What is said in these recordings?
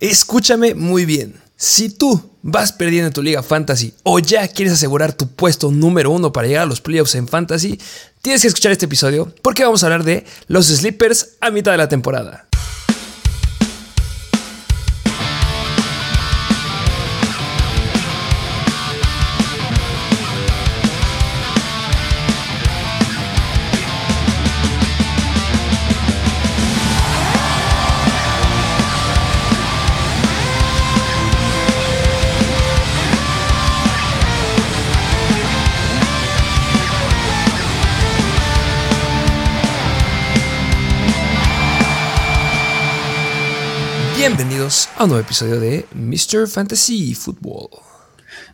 Escúchame muy bien. Si tú vas perdiendo en tu liga fantasy o ya quieres asegurar tu puesto número uno para llegar a los playoffs en fantasy, tienes que escuchar este episodio porque vamos a hablar de los sleepers a mitad de la temporada. A un nuevo episodio de Mr. Fantasy Football.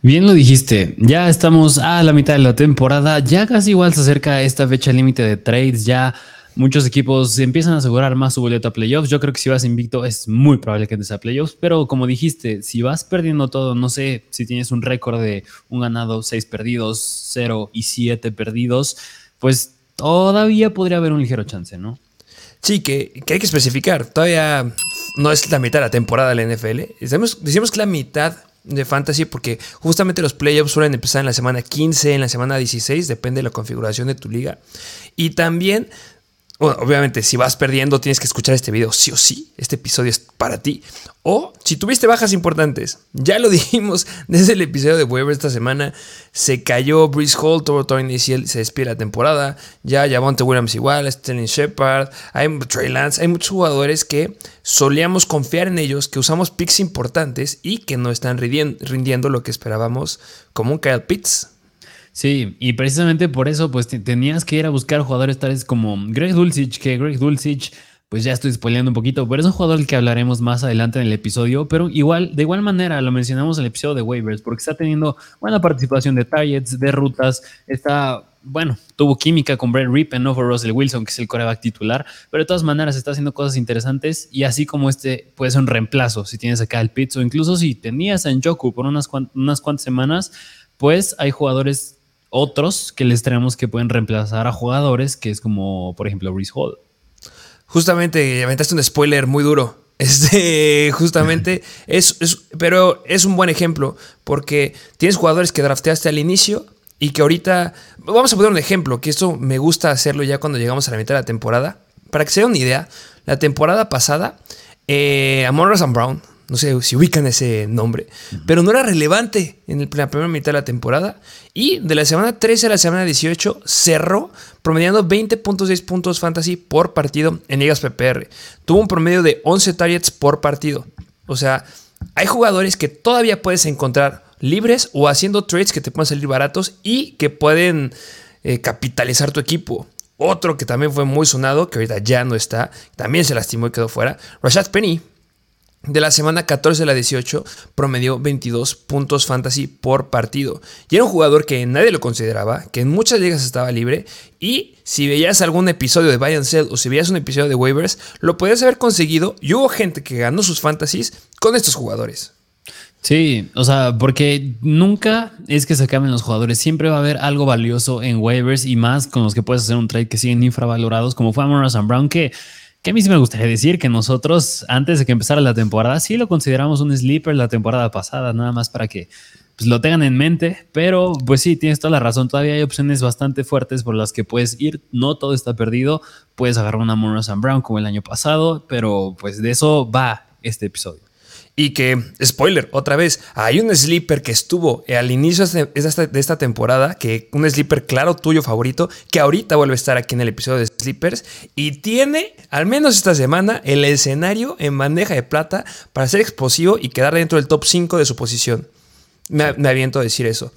Bien lo dijiste, ya estamos a la mitad de la temporada, ya casi igual se acerca esta fecha límite de trades, ya muchos equipos empiezan a asegurar más su boleto a playoffs. Yo creo que si vas invicto es muy probable que entres a playoffs, pero como dijiste, si vas perdiendo todo, no sé si tienes un récord de un ganado, seis perdidos, cero y siete perdidos, pues todavía podría haber un ligero chance, ¿no? Sí, que, hay que especificar. Todavía no es la mitad de la temporada de la NFL. Decimos, decimos que la mitad de fantasy porque justamente los playoffs suelen empezar en la semana 15, en la semana 16, depende de la configuración de tu liga. Y también bueno, obviamente, si vas perdiendo, tienes que escuchar este video sí o sí. Este episodio es para ti. O si tuviste bajas importantes, ya lo dijimos desde el episodio de Weber esta semana. Se cayó Brice Hall, todo inicial, se despide la temporada. Ya Javonte Williams igual, Sterling Shepard, hay Trey Lance. Hay muchos jugadores que solíamos confiar en ellos, que usamos picks importantes y que no están rindiendo lo que esperábamos, como un Kyle Pitts. Sí, y precisamente por eso, pues tenías que ir a buscar jugadores tales como Greg Dulcich, que Greg Dulcich, pues ya estoy spoileando un poquito, pero es un jugador del que hablaremos más adelante en el episodio, pero igual, de igual manera, lo mencionamos en el episodio de waivers, porque está teniendo buena participación de targets, de rutas, está, bueno, tuvo química con Brent Rippen, no fue Russell Wilson, que es el coreback titular, pero de todas maneras está haciendo cosas interesantes y así como este puede ser un reemplazo si tienes acá el Pitts o incluso si tenías a Njoku por unas, unas cuantas semanas, pues hay jugadores otros que les tenemos que pueden reemplazar a jugadores, que es como, por ejemplo, Reese Hall. Justamente, aventaste un spoiler muy duro. Este, justamente, es, pero es un buen ejemplo, porque tienes jugadores que drafteaste al inicio y que ahorita, vamos a poner un ejemplo, que esto me gusta hacerlo ya cuando llegamos a la mitad de la temporada. Para que se den una idea, la temporada pasada, eh, Amon Brown no sé si ubican ese nombre, pero no era relevante en la primera mitad de la temporada. Y de la semana 13 a la semana 18 cerró promediando 20.6 puntos fantasy por partido en ligas PPR. Tuvo un promedio de 11 targets por partido. O sea, hay jugadores que todavía puedes encontrar libres o haciendo trades que te pueden salir baratos y que pueden eh, capitalizar tu equipo. Otro que también fue muy sonado, que ahorita ya no está, también se lastimó y quedó fuera, Rashad Penny, de la semana 14 a la 18 promedió 22 puntos fantasy por partido. Y era un jugador que nadie lo consideraba, que en muchas ligas estaba libre. Y si veías algún episodio de Buy and o si veías un episodio de Waivers, lo podías haber conseguido. Y hubo gente que ganó sus fantasies con estos jugadores. Sí, o sea, porque nunca es que se acaben los jugadores. Siempre va a haber algo valioso en waivers y más con los que puedes hacer un trade que siguen infravalorados, como fue Amon Brown, que que a mí sí me gustaría decir que nosotros, antes de que empezara la temporada, sí lo consideramos un sleeper la temporada pasada, nada más para que pues, lo tengan en mente. Pero, pues sí, tienes toda la razón. Todavía hay opciones bastante fuertes por las que puedes ir. No todo está perdido. Puedes agarrar una Monroe Brown como el año pasado, pero pues de eso va este episodio. Y que, spoiler, otra vez, hay un sleeper que estuvo al inicio de esta, temporada, que un sleeper claro tuyo favorito, que ahorita vuelve a estar aquí en el episodio de Sleepers y tiene, al menos esta semana, el escenario en bandeja de plata para ser explosivo y quedar dentro del top 5 de su posición. Me, me aviento a decir eso.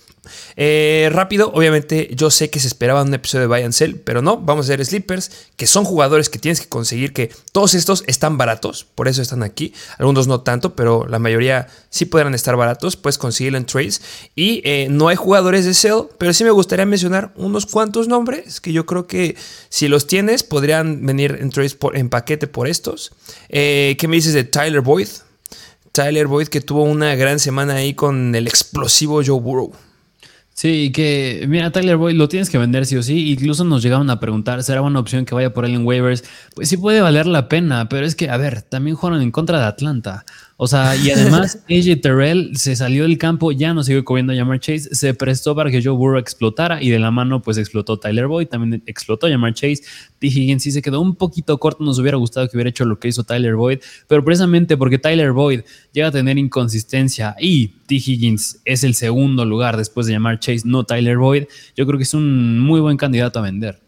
Eh, rápido, obviamente yo sé que se esperaba un episodio de Buy and Sell, pero no, vamos a hacer sleepers, que son jugadores que tienes que conseguir, que todos estos están baratos, por eso están aquí, algunos no tanto, pero la mayoría sí podrán estar baratos, puedes conseguirlo en trades. Y eh, no hay jugadores de sell, pero sí me gustaría mencionar unos cuantos nombres que yo creo que si los tienes podrían venir en trades en paquete por estos. Eh, ¿Qué me dices de Tyler Boyd? Tyler Boyd que tuvo una gran semana ahí con el explosivo Joe Burrow. Sí, que mira, Tyler Boyd lo tienes que vender sí o sí. Incluso nos llegaron a preguntar, ¿será una opción que vaya por él en waivers? Pues sí puede valer la pena, pero es que, a ver, también jugaron en contra de Atlanta. O sea, y además AJ Terrell se salió del campo, ya no siguió comiendo a Jamar Chase, se prestó para que Joe Burrow explotara y de la mano pues explotó Tyler Boyd, también explotó Jamar Chase. T. Higgins sí se quedó un poquito corto, nos hubiera gustado que hubiera hecho lo que hizo Tyler Boyd, pero precisamente porque Tyler Boyd llega a tener inconsistencia y T. Higgins es el segundo lugar después de Jamar Chase, no Tyler Boyd, yo creo que es un muy buen candidato a vender.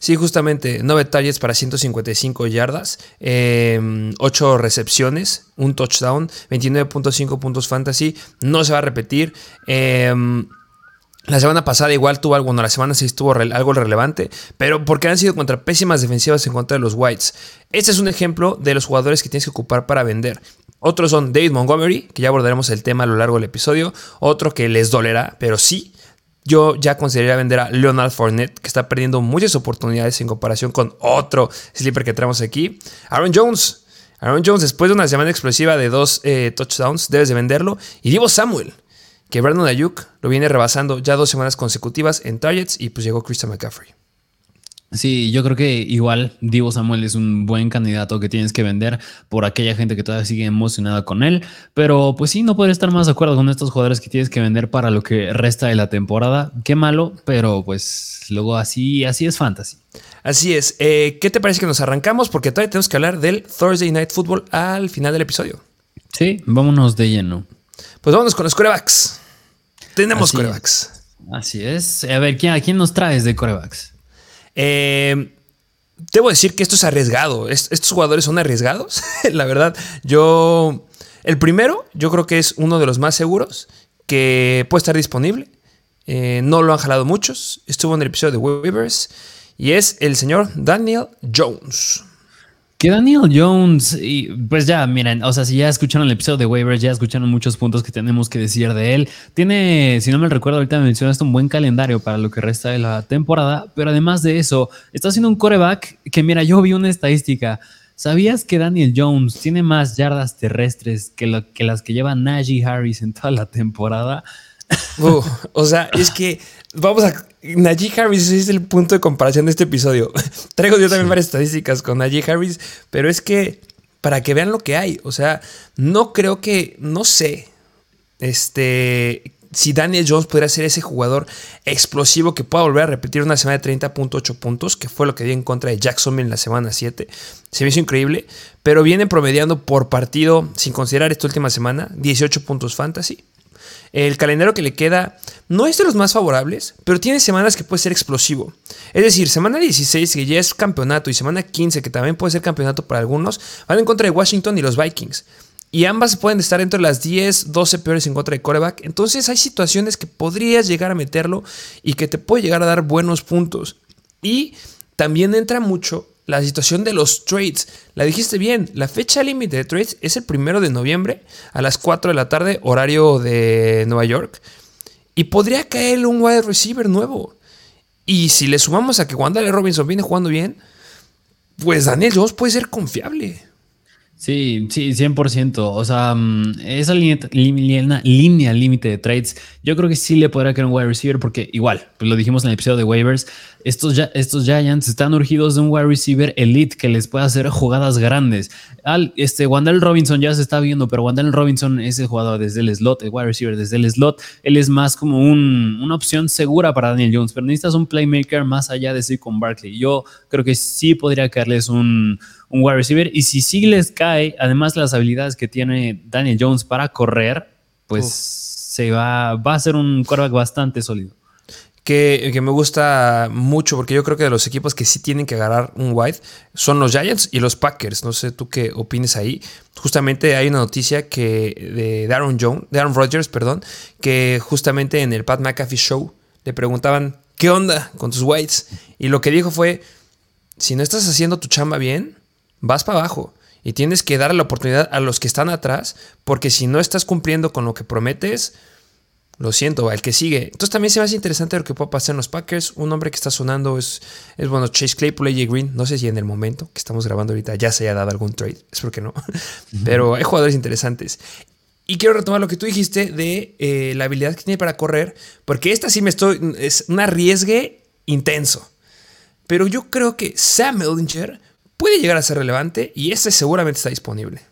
Sí, justamente, 9 targets para 155 yardas, 8 em, recepciones, un touchdown, 29.5 puntos fantasy, no se va a repetir. Em, la semana pasada igual tuvo algo, bueno, la semana sí estuvo algo relevante, pero porque han sido contra pésimas defensivas en contra de los Whites. Este es un ejemplo de los jugadores que tienes que ocupar para vender. Otros son David Montgomery, que ya abordaremos el tema a lo largo del episodio. Otro que les dolerá, pero sí yo ya consideraría vender a Leonard Fournette, que está perdiendo muchas oportunidades en comparación con otro sleeper que traemos aquí. Aaron Jones. Aaron Jones, después de una semana explosiva de dos eh, touchdowns, debes de venderlo. Y Divo Samuel, que Brandon Ayuk lo viene rebasando ya dos semanas consecutivas en targets y pues llegó Christian McCaffrey. Sí, yo creo que igual Divo Samuel es un buen candidato que tienes que vender por aquella gente que todavía sigue emocionada con él. Pero pues sí, no podría estar más de acuerdo con estos jugadores que tienes que vender para lo que resta de la temporada. Qué malo, pero pues luego así, así es fantasy. Así es. Eh, ¿Qué te parece que nos arrancamos? Porque todavía tenemos que hablar del Thursday Night Football al final del episodio. Sí, vámonos de lleno. Pues vámonos con los corebacks. Tenemos corebacks. Así es. A ver, ¿quién, ¿a quién nos traes de corebacks? Eh, debo decir que esto es arriesgado. estos jugadores son arriesgados. la verdad, yo. El primero, yo creo que es uno de los más seguros que puede estar disponible. Eh, no lo han jalado muchos. Estuvo en el episodio de Waivers. Y es el señor Daniel Jones. Que Daniel Jones, y pues ya, miren, o sea, si ya escucharon el episodio de Waivers, ya escucharon muchos puntos que tenemos que decir de él. Tiene, si no me recuerdo, ahorita me mencionaste un buen calendario para lo que resta de la temporada, pero además de eso, está haciendo un coreback que, mira, yo vi una estadística. ¿Sabías que Daniel Jones tiene más yardas terrestres que, las que lleva Najee Harris en toda la temporada? o sea, es que vamos a. Najee Harris es el punto de comparación de este episodio. Traigo yo también varias estadísticas con Najee Harris, pero es que para que vean lo que hay. O sea, no creo que. No sé. Este. Si Daniel Jones podría ser ese jugador explosivo que pueda volver a repetir una semana de 30.8 puntos, que fue lo que dio en contra de Jacksonville en la semana 7. Se me hizo increíble, pero viene promediando por partido, sin considerar esta última semana, 18 puntos fantasy. El calendario que le queda no es de los más favorables, pero tiene semanas que puede ser explosivo. Es decir, semana 16, que ya es campeonato, y semana 15, que también puede ser campeonato para algunos, van en contra de Washington y los Vikings. Y ambas pueden estar entre las 10, 12 peores en contra de coreback. Entonces hay situaciones que podrías llegar a meterlo y que te puede llegar a dar buenos puntos. Y también entra mucho la situación de los trades. La dijiste bien, la fecha límite de trades es el primero de noviembre a las 4 de la tarde, horario de Nueva York. Y podría caer un wide receiver nuevo. Y si le sumamos a que Wandale Robinson viene jugando bien, pues Daniel Jones puede ser confiable. Sí, sí, 100%. O sea, mm, esa línea, límite de trades, yo creo que sí le podrá caer un wide receiver porque igual, pues lo dijimos en el episodio de waivers, estos, ya, estos Giants están urgidos de un wide receiver elite que les pueda hacer jugadas grandes. Al, este, Wandell Robinson ya se está viendo, pero Wandell Robinson es el jugador desde el slot, el wide receiver desde el slot. Él es más como un, una opción segura para Daniel Jones, pero necesitas un playmaker más allá de con Barkley. Yo creo que sí podría caerles un un wide receiver. Y si sí les cae, además las habilidades que tiene Daniel Jones para correr, pues se va, va a ser un quarterback bastante sólido. Que, me gusta mucho, porque yo creo que de los equipos que sí tienen que agarrar un wide son los Giants y los Packers. No sé tú qué opines ahí. Justamente hay una noticia que de Darren Jones, de Aaron Rodgers, perdón, que justamente en el Pat McAfee Show le preguntaban qué onda con tus wides. Y lo que dijo fue: si no estás haciendo tu chamba bien, vas para abajo. Y tienes que dar la oportunidad a los que están atrás, porque si no estás cumpliendo con lo que prometes, lo siento, el que sigue. Entonces también se me hace interesante lo que puede pasar en los Packers. Un hombre que está sonando es, es bueno, Chase Claypool, AJ Green. No sé si en el momento que estamos grabando ahorita ya se haya dado algún trade. Espero que no. Pero hay jugadores interesantes. Y quiero retomar lo que tú dijiste de eh, la habilidad que tiene para correr, porque esta sí me estoy. Es un arriesgue intenso. Pero yo creo que Sam Ellinger puede llegar a ser relevante y ese seguramente está disponible.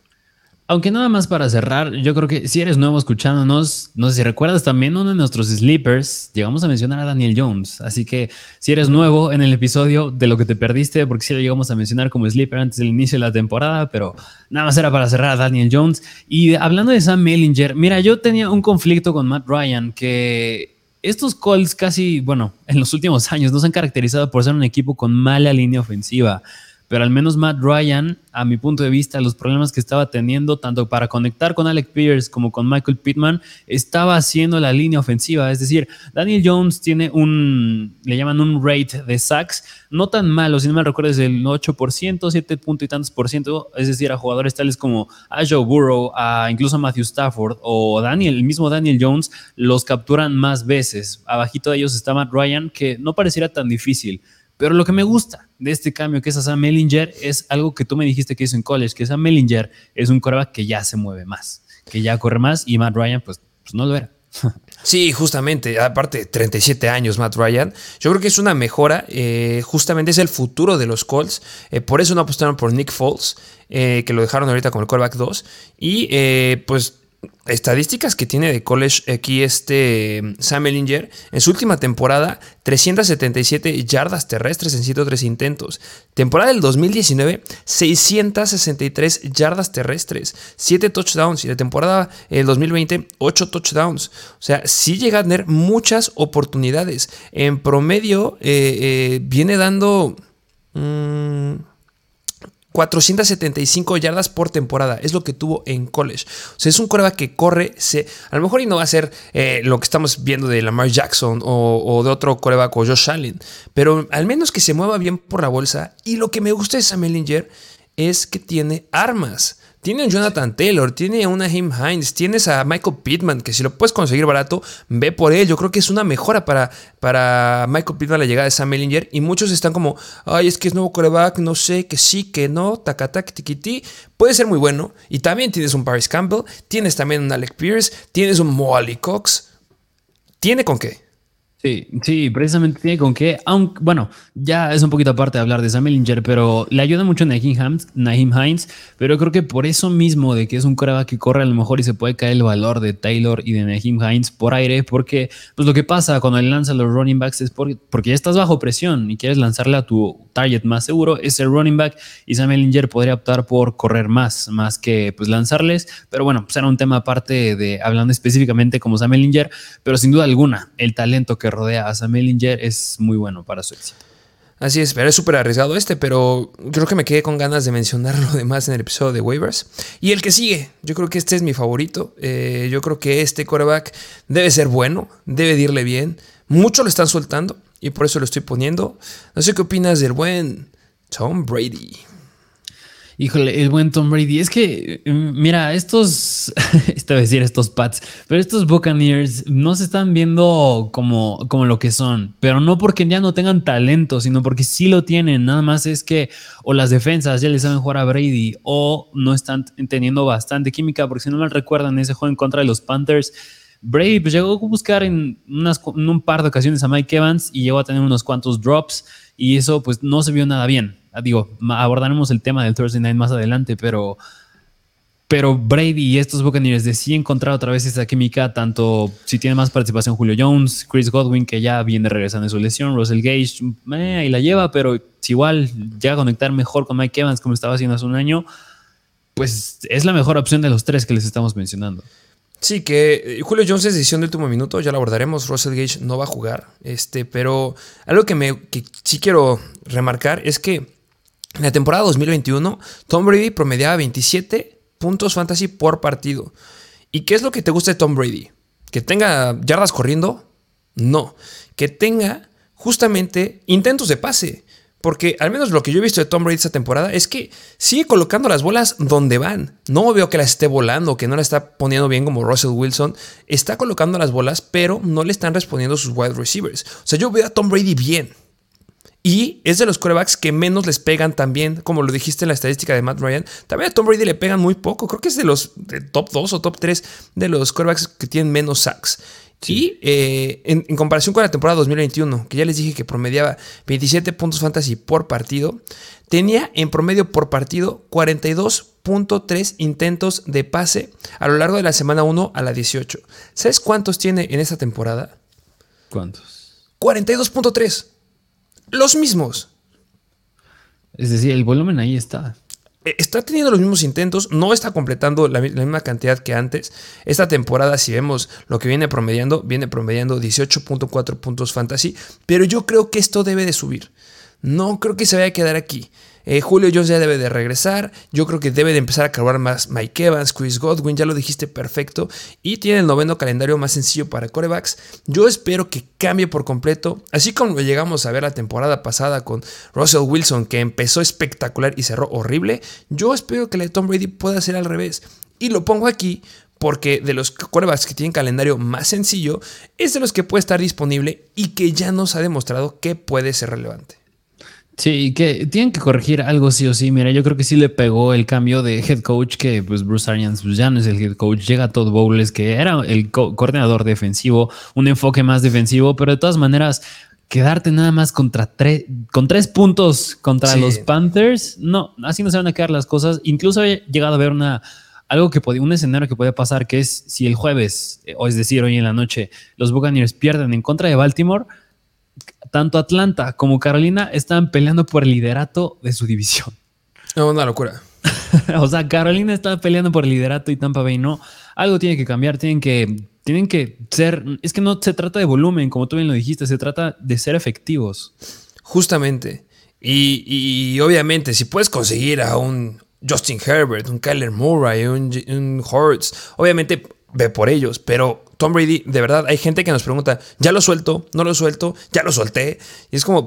Aunque nada más para cerrar, yo creo que si eres nuevo escuchándonos, no sé si recuerdas también uno de nuestros sleepers, llegamos a mencionar a Daniel Jones. Así que si eres nuevo en el episodio de lo que te perdiste, porque sí lo llegamos a mencionar como sleeper antes del inicio de la temporada, pero nada más era para cerrar a Daniel Jones. Y hablando de Sam Mellinger, mira, yo tenía un conflicto con Matt Ryan que estos Colts casi, bueno, en los últimos años nos han caracterizado por ser un equipo con mala línea ofensiva pero al menos Matt Ryan, a mi punto de vista, los problemas que estaba teniendo, tanto para conectar con Alec Pierce como con Michael Pittman, estaba haciendo la línea ofensiva. Es decir, Daniel Jones tiene un, le llaman un rate de sacks, no tan malo, si no me recuerdo, es del 8%, 7 puntos y tantos por ciento, es decir, a jugadores tales como a Joe Burrow, a incluso a Matthew Stafford o Daniel, el mismo Daniel Jones, los capturan más veces. Abajito de ellos está Matt Ryan, que no pareciera tan difícil. Pero lo que me gusta de este cambio que es a Sam Mellinger es algo que tú me dijiste que hizo en college, que Sam Mellinger es un coreback que ya se mueve más, que ya corre más y Matt Ryan pues, pues no lo era. Sí, justamente, aparte 37 años Matt Ryan, yo creo que es una mejora, eh, justamente es el futuro de los Colts, eh, por eso no apostaron por Nick Foles, eh, que lo dejaron ahorita con el coreback 2, y pues estadísticas que tiene de college aquí este mm, Sam Ellinger. En su última temporada, 377 yardas terrestres en 103 intentos. Temporada del 2019, 663 yardas terrestres, 7 touchdowns. Y la temporada del 2020, 8 touchdowns. O sea, sí llega a tener muchas oportunidades. En promedio, eh, eh, viene dando... Mm, 475 yardas por temporada. Es lo que tuvo en college. O sea, es un coreback que corre. Se, a lo mejor y no va a ser eh, lo que estamos viendo de Lamar Jackson o, de otro coreback o Josh Allen. Pero al menos que se mueva bien por la bolsa. Y lo que me gusta de Sam Ellinger es que tiene armas. Tiene a Jonathan Taylor, tiene una Him Hines, tienes a Michael Pittman, que si lo puedes conseguir barato, ve por él. Yo creo que es una mejora para, para Michael Pittman la llegada de Sam Ellinger. Y muchos están como, ay, es que es nuevo coreback, no sé, que sí, que no, tacatac, tiquití. Puede ser muy bueno. Y también tienes un Paris Campbell, tienes también un Alec Pierce, tienes un Molly Cox. Tiene con qué. Sí, sí, precisamente tiene con qué, aunque, bueno, ya es un poquito aparte de hablar de Sam Ellinger, pero le ayuda mucho Naheem, Naheem Hines, pero creo que por eso mismo de que es un coreback que corre a lo mejor y se puede caer el valor de Taylor y de Naheem Hines por aire, porque pues lo que pasa cuando él lanza los running backs es porque, porque ya estás bajo presión y quieres lanzarle a tu target más seguro, es el running back y Sam Ellinger podría optar por correr más, más que pues lanzarles, pero bueno, pues era un tema aparte de hablando específicamente como Sam Ellinger, pero sin duda alguna, el talento que rodea a Sam Ellinger es muy bueno para su éxito. Así es, pero es súper arriesgado este, pero creo que me quedé con ganas de mencionar lo demás en el episodio de waivers. Y el que sigue, yo creo que este es mi favorito. Eh, yo creo que este quarterback debe ser bueno, debe irle bien. Mucho lo están soltando y por eso lo estoy poniendo. No sé qué opinas del buen Tom Brady. Híjole, el buen Tom Brady. Es que, mm, mira, estos, esto decir estos Pats, pero estos Buccaneers no se están viendo como, como lo que son. Pero no porque ya no tengan talento, sino porque sí lo tienen. Nada más es que o las defensas ya le saben jugar a Brady o no están teniendo bastante química. Porque si no me recuerdan, ese juego en contra de los Panthers. Brady pues, llegó a buscar en, en un par de ocasiones a Mike Evans y llegó a tener unos cuantos drops y eso pues no se vio nada bien. Ah, digo, abordaremos el tema del Thursday Night más adelante, pero, pero Brady y estos Buccaneers de sí encontrar otra vez esa química, tanto si tiene más participación Julio Jones, Chris Godwin, que ya viene regresando de su lesión, Russell Gage, eh, ahí la lleva, pero igual llega a conectar mejor con Mike Evans como estaba haciendo hace un año, pues es la mejor opción de los tres que les estamos mencionando. Sí, que eh, Julio Jones es decisión de último minuto, ya lo abordaremos. Russell Gage no va a jugar. Este, pero algo que, me, que sí quiero remarcar es que en la temporada 2021, Tom Brady promediaba 27 puntos fantasy por partido. ¿Y qué es lo que te gusta de Tom Brady? ¿Que tenga yardas corriendo? No. Que tenga justamente intentos de pase. Porque al menos lo que yo he visto de Tom Brady esta temporada es que sigue colocando las bolas donde van. No veo que las esté volando, que no la está poniendo bien como Russell Wilson. Está colocando las bolas, pero no le están respondiendo sus wide receivers. O sea, yo veo a Tom Brady bien. Y es de los corebacks que menos les pegan también, como lo dijiste en la estadística de Matt Ryan. También a Tom Brady le pegan muy poco. Creo que es de los top 2 o top 3 de los corebacks que tienen menos sacks. Y eh, en, comparación con la temporada 2021, que ya les dije que promediaba 27 puntos fantasy por partido, tenía en promedio por partido 42 42.3 intentos de pase a lo largo de la semana 1 a la 18. ¿Sabes cuántos tiene en esta temporada? ¿Cuántos? 42.3. Los mismos. Es decir, el volumen ahí está. Eh, está teniendo los mismos intentos, no está completando la, misma cantidad que antes. Esta temporada, si vemos lo que viene promediando, viene promediando 18.4 puntos fantasy, pero yo creo que esto debe de subir. No creo que se vaya a quedar aquí. Eh, Julio Jones ya debe de regresar. Yo creo que debe de empezar a cargar más Mike Evans, Chris Godwin, ya lo dijiste perfecto. Y tiene el noveno calendario más sencillo para corebacks. Yo espero que cambie por completo. Así como llegamos a ver la temporada pasada con Russell Wilson, que empezó espectacular y cerró horrible. Yo espero que la de Tom Brady pueda ser al revés. Y lo pongo aquí porque de los corebacks que tienen calendario más sencillo, es de los que puede estar disponible y que ya nos ha demostrado que puede ser relevante. Sí, que tienen que corregir algo sí o sí. Mira, yo creo que sí le pegó el cambio de head coach, que pues Bruce Arians pues, ya no es el head coach, llega Todd Bowles, que era el coordinador defensivo, un enfoque más defensivo, pero de todas maneras, quedarte nada más contra con tres puntos contra los Panthers, no, así no se van a quedar las cosas. Incluso he llegado a ver una algo que podía, un escenario que puede pasar, que es si el jueves, eh, o es decir, hoy en la noche, los Buccaneers pierden en contra de Baltimore tanto Atlanta como Carolina están peleando por el liderato de su división. No, una locura. o sea, Carolina está peleando por el liderato y Tampa Bay no. Algo tiene que cambiar, tienen que, tienen que ser. Es que no se trata de volumen, como tú bien lo dijiste, se trata de ser efectivos. Justamente. Y, obviamente, si puedes conseguir a un Justin Herbert, un Kyler Murray, un, un Hortz, obviamente ve por ellos, pero Tom Brady, de verdad, hay gente que nos pregunta, ¿ya lo suelto? ¿No lo suelto? ¿Ya lo solté? Y es como,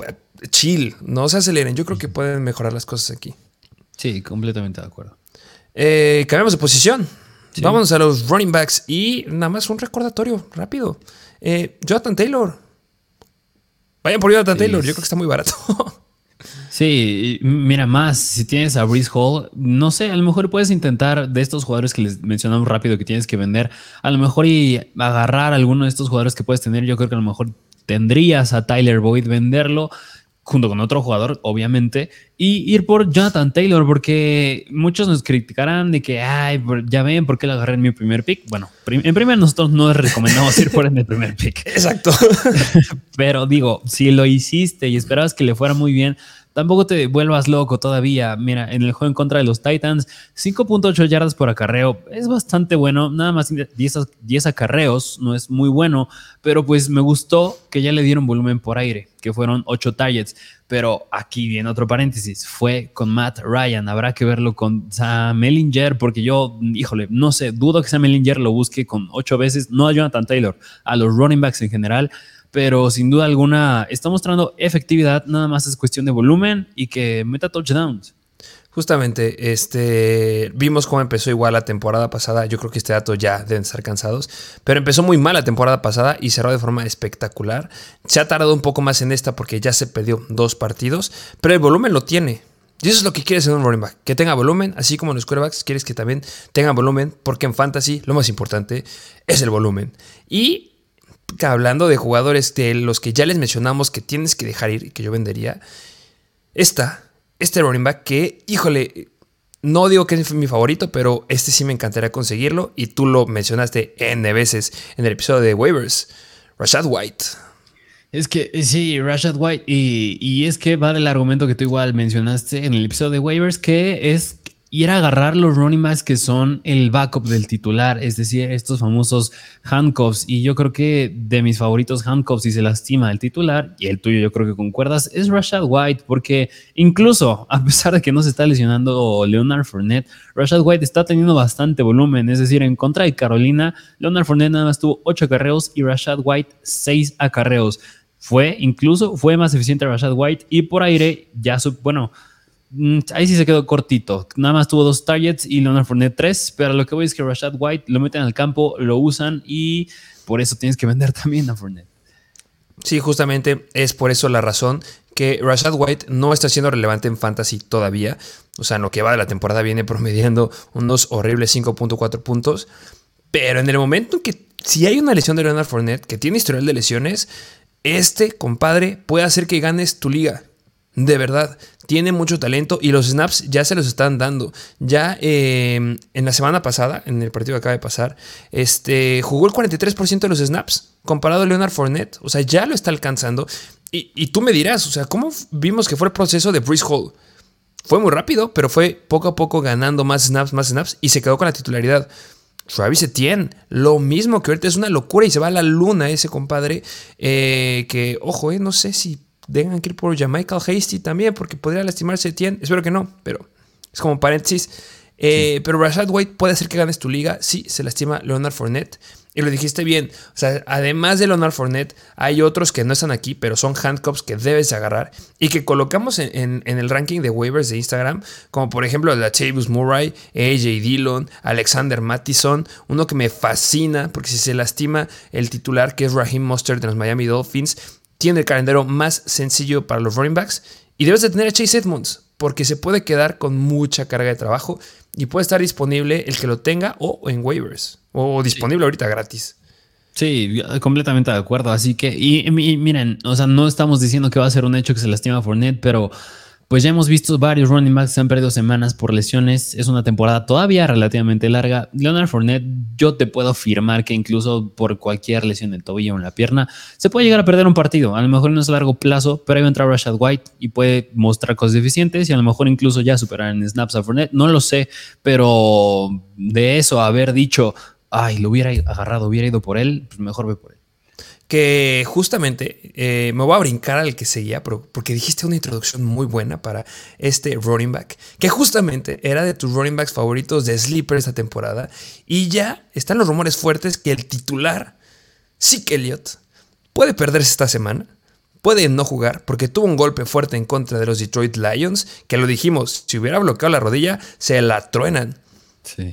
chill, no se aceleren. Yo creo que pueden mejorar las cosas aquí. Sí, completamente de acuerdo. Eh, cambiamos de posición. Vámonos a los running backs y nada más un recordatorio rápido. Eh, Jonathan Taylor. Vayan por Jonathan Taylor, yo creo que está muy barato. Sí, mira más, si tienes a Breeze Hall, no sé, a lo mejor puedes intentar de estos jugadores que les mencionamos rápido que tienes que vender, a lo mejor y agarrar alguno de estos jugadores que puedes tener, yo creo que a lo mejor tendrías a Tyler Boyd, venderlo junto con otro jugador, obviamente, y ir por Jonathan Taylor, porque muchos nos criticarán de que, ay, ya ven, ¿por qué lo agarré en mi primer pick? Bueno, en primer nosotros no recomendamos ir por en el primer pick. Exacto. Pero digo, si lo hiciste y esperabas que le fuera muy bien, Tampoco te vuelvas loco todavía. Mira, en el juego en contra de los Titans, 5.8 yardas por acarreo es bastante bueno. Nada más 10, acarreos, no es muy bueno, pero pues me gustó que ya le dieron volumen por aire, que fueron 8 targets. Pero aquí viene otro paréntesis, fue con Matt Ryan. Habrá que verlo con Sam Ellinger, porque yo, híjole, no sé, dudo que Sam Ellinger lo busque con 8 veces, no a Jonathan Taylor, a los running backs en general pero sin duda alguna está mostrando efectividad, nada más es cuestión de volumen y que meta touchdowns. Justamente, este, vimos cómo empezó igual la temporada pasada. Yo creo que este dato ya deben estar cansados. Pero empezó muy mal la temporada pasada y cerró de forma espectacular. Se ha tardado un poco más en esta porque ya se perdió dos partidos. Pero el volumen lo tiene. Y eso es lo que quieres en un running back. Que tenga volumen, así como en los quarterbacks, quieres que también tenga volumen. Porque en fantasy lo más importante es el volumen. Y hablando de jugadores de los que ya les mencionamos que tienes que dejar ir y que yo vendería, esta, este running back que, híjole, no digo que es mi favorito, pero este sí me encantaría conseguirlo y tú lo mencionaste N veces en el episodio de waivers, Rashad White. Es que sí, Rashad White, y, y es que va del argumento que tú igual mencionaste en el episodio de waivers, que es ir a agarrar los running backs que son el backup del titular, es decir, estos famosos handcuffs. Y yo creo que de mis favoritos handcuffs, si se lastima el titular, y el tuyo yo creo que concuerdas, es Rashad White, porque incluso a pesar de que no se está lesionando Leonard Fournette, Rashad White está teniendo bastante volumen, es decir, en contra de Carolina, Leonard Fournette nada más tuvo 8 acarreos y Rashad White 6 acarreos. Fue, incluso, fue más eficiente Rashad White y por aire ya, su, bueno, ahí sí se quedó cortito. Nada más tuvo dos targets y Leonard Fournette tres. Pero lo que voy es que Rashad White lo meten al campo, lo usan y por eso tienes que vender también a Fournette. Sí, justamente es por eso la razón que Rashad White no está siendo relevante en fantasy todavía. O sea, en lo que va de la temporada viene promediando unos horribles 5.4 puntos. Pero en el momento que si hay una lesión de Leonard Fournette que tiene historial de lesiones, este compadre puede hacer que ganes tu liga. De verdad, tiene mucho talento y los snaps ya se los están dando. Ya em, en la semana pasada, en el partido que acaba de pasar, este, jugó el 43% de los snaps comparado a Leonard Fournette. O sea, ya lo está alcanzando. Y, y, tú me dirás, o sea, ¿cómo vimos que fue el proceso de Breeze Hall? Fue muy rápido, pero fue poco a poco ganando más snaps, más snaps y se quedó con la titularidad. Travis Etienne, lo mismo que ahorita es una locura y se va a la luna ese compadre. Eh, que, ojo, eh, no sé si tengan que ir por Michael Hasty también, porque podría lastimarse Etienne. Espero que no, pero es como paréntesis. Eh, pero Rashad White puede hacer que ganes tu liga. Sí, se lastima Leonard Fournette. Y lo dijiste bien. O sea, además de Leonard Fournette, hay otros que no están aquí, pero son handcuffs que debes agarrar y que colocamos en, el ranking de waivers de Instagram, como por ejemplo Latavius Murray, AJ Dillon, Alexander Mattison, uno que me fascina porque si se lastima el titular que es Raheem Mostert de los Miami Dolphins, tiene el calendario más sencillo para los running backs y debes de tener a Chase Edmonds porque se puede quedar con mucha carga de trabajo y puede estar disponible el que lo tenga o en waivers o disponible ahorita gratis. Sí, completamente de acuerdo. Así que, y, miren, o sea, no estamos diciendo que va a ser un hecho que se lastima Fournette, pero pues ya hemos visto varios running backs que han perdido semanas por lesiones. Es una temporada todavía relativamente larga. Leonard Fournette, yo te puedo afirmar que incluso por cualquier lesión del tobillo o en la pierna, se puede llegar a perder un partido. A lo mejor no es a largo plazo, pero ahí va a entrar Rashad White y puede mostrar cosas deficientes y a lo mejor incluso ya superar en snaps a Fournette. No lo sé, pero de eso haber dicho, ay, lo hubiera agarrado, hubiera ido por él, pues mejor ve por él que justamente eh, me voy a brincar al que seguía, porque dijiste una introducción muy buena para este running back, que justamente era de tus running backs favoritos de Sleeper esta temporada, y ya están los rumores fuertes que el titular, Zeke Elliott, puede perderse esta semana, puede no jugar, porque tuvo un golpe fuerte en contra de los Detroit Lions, que lo dijimos, si hubiera bloqueado la rodilla, se la truenan.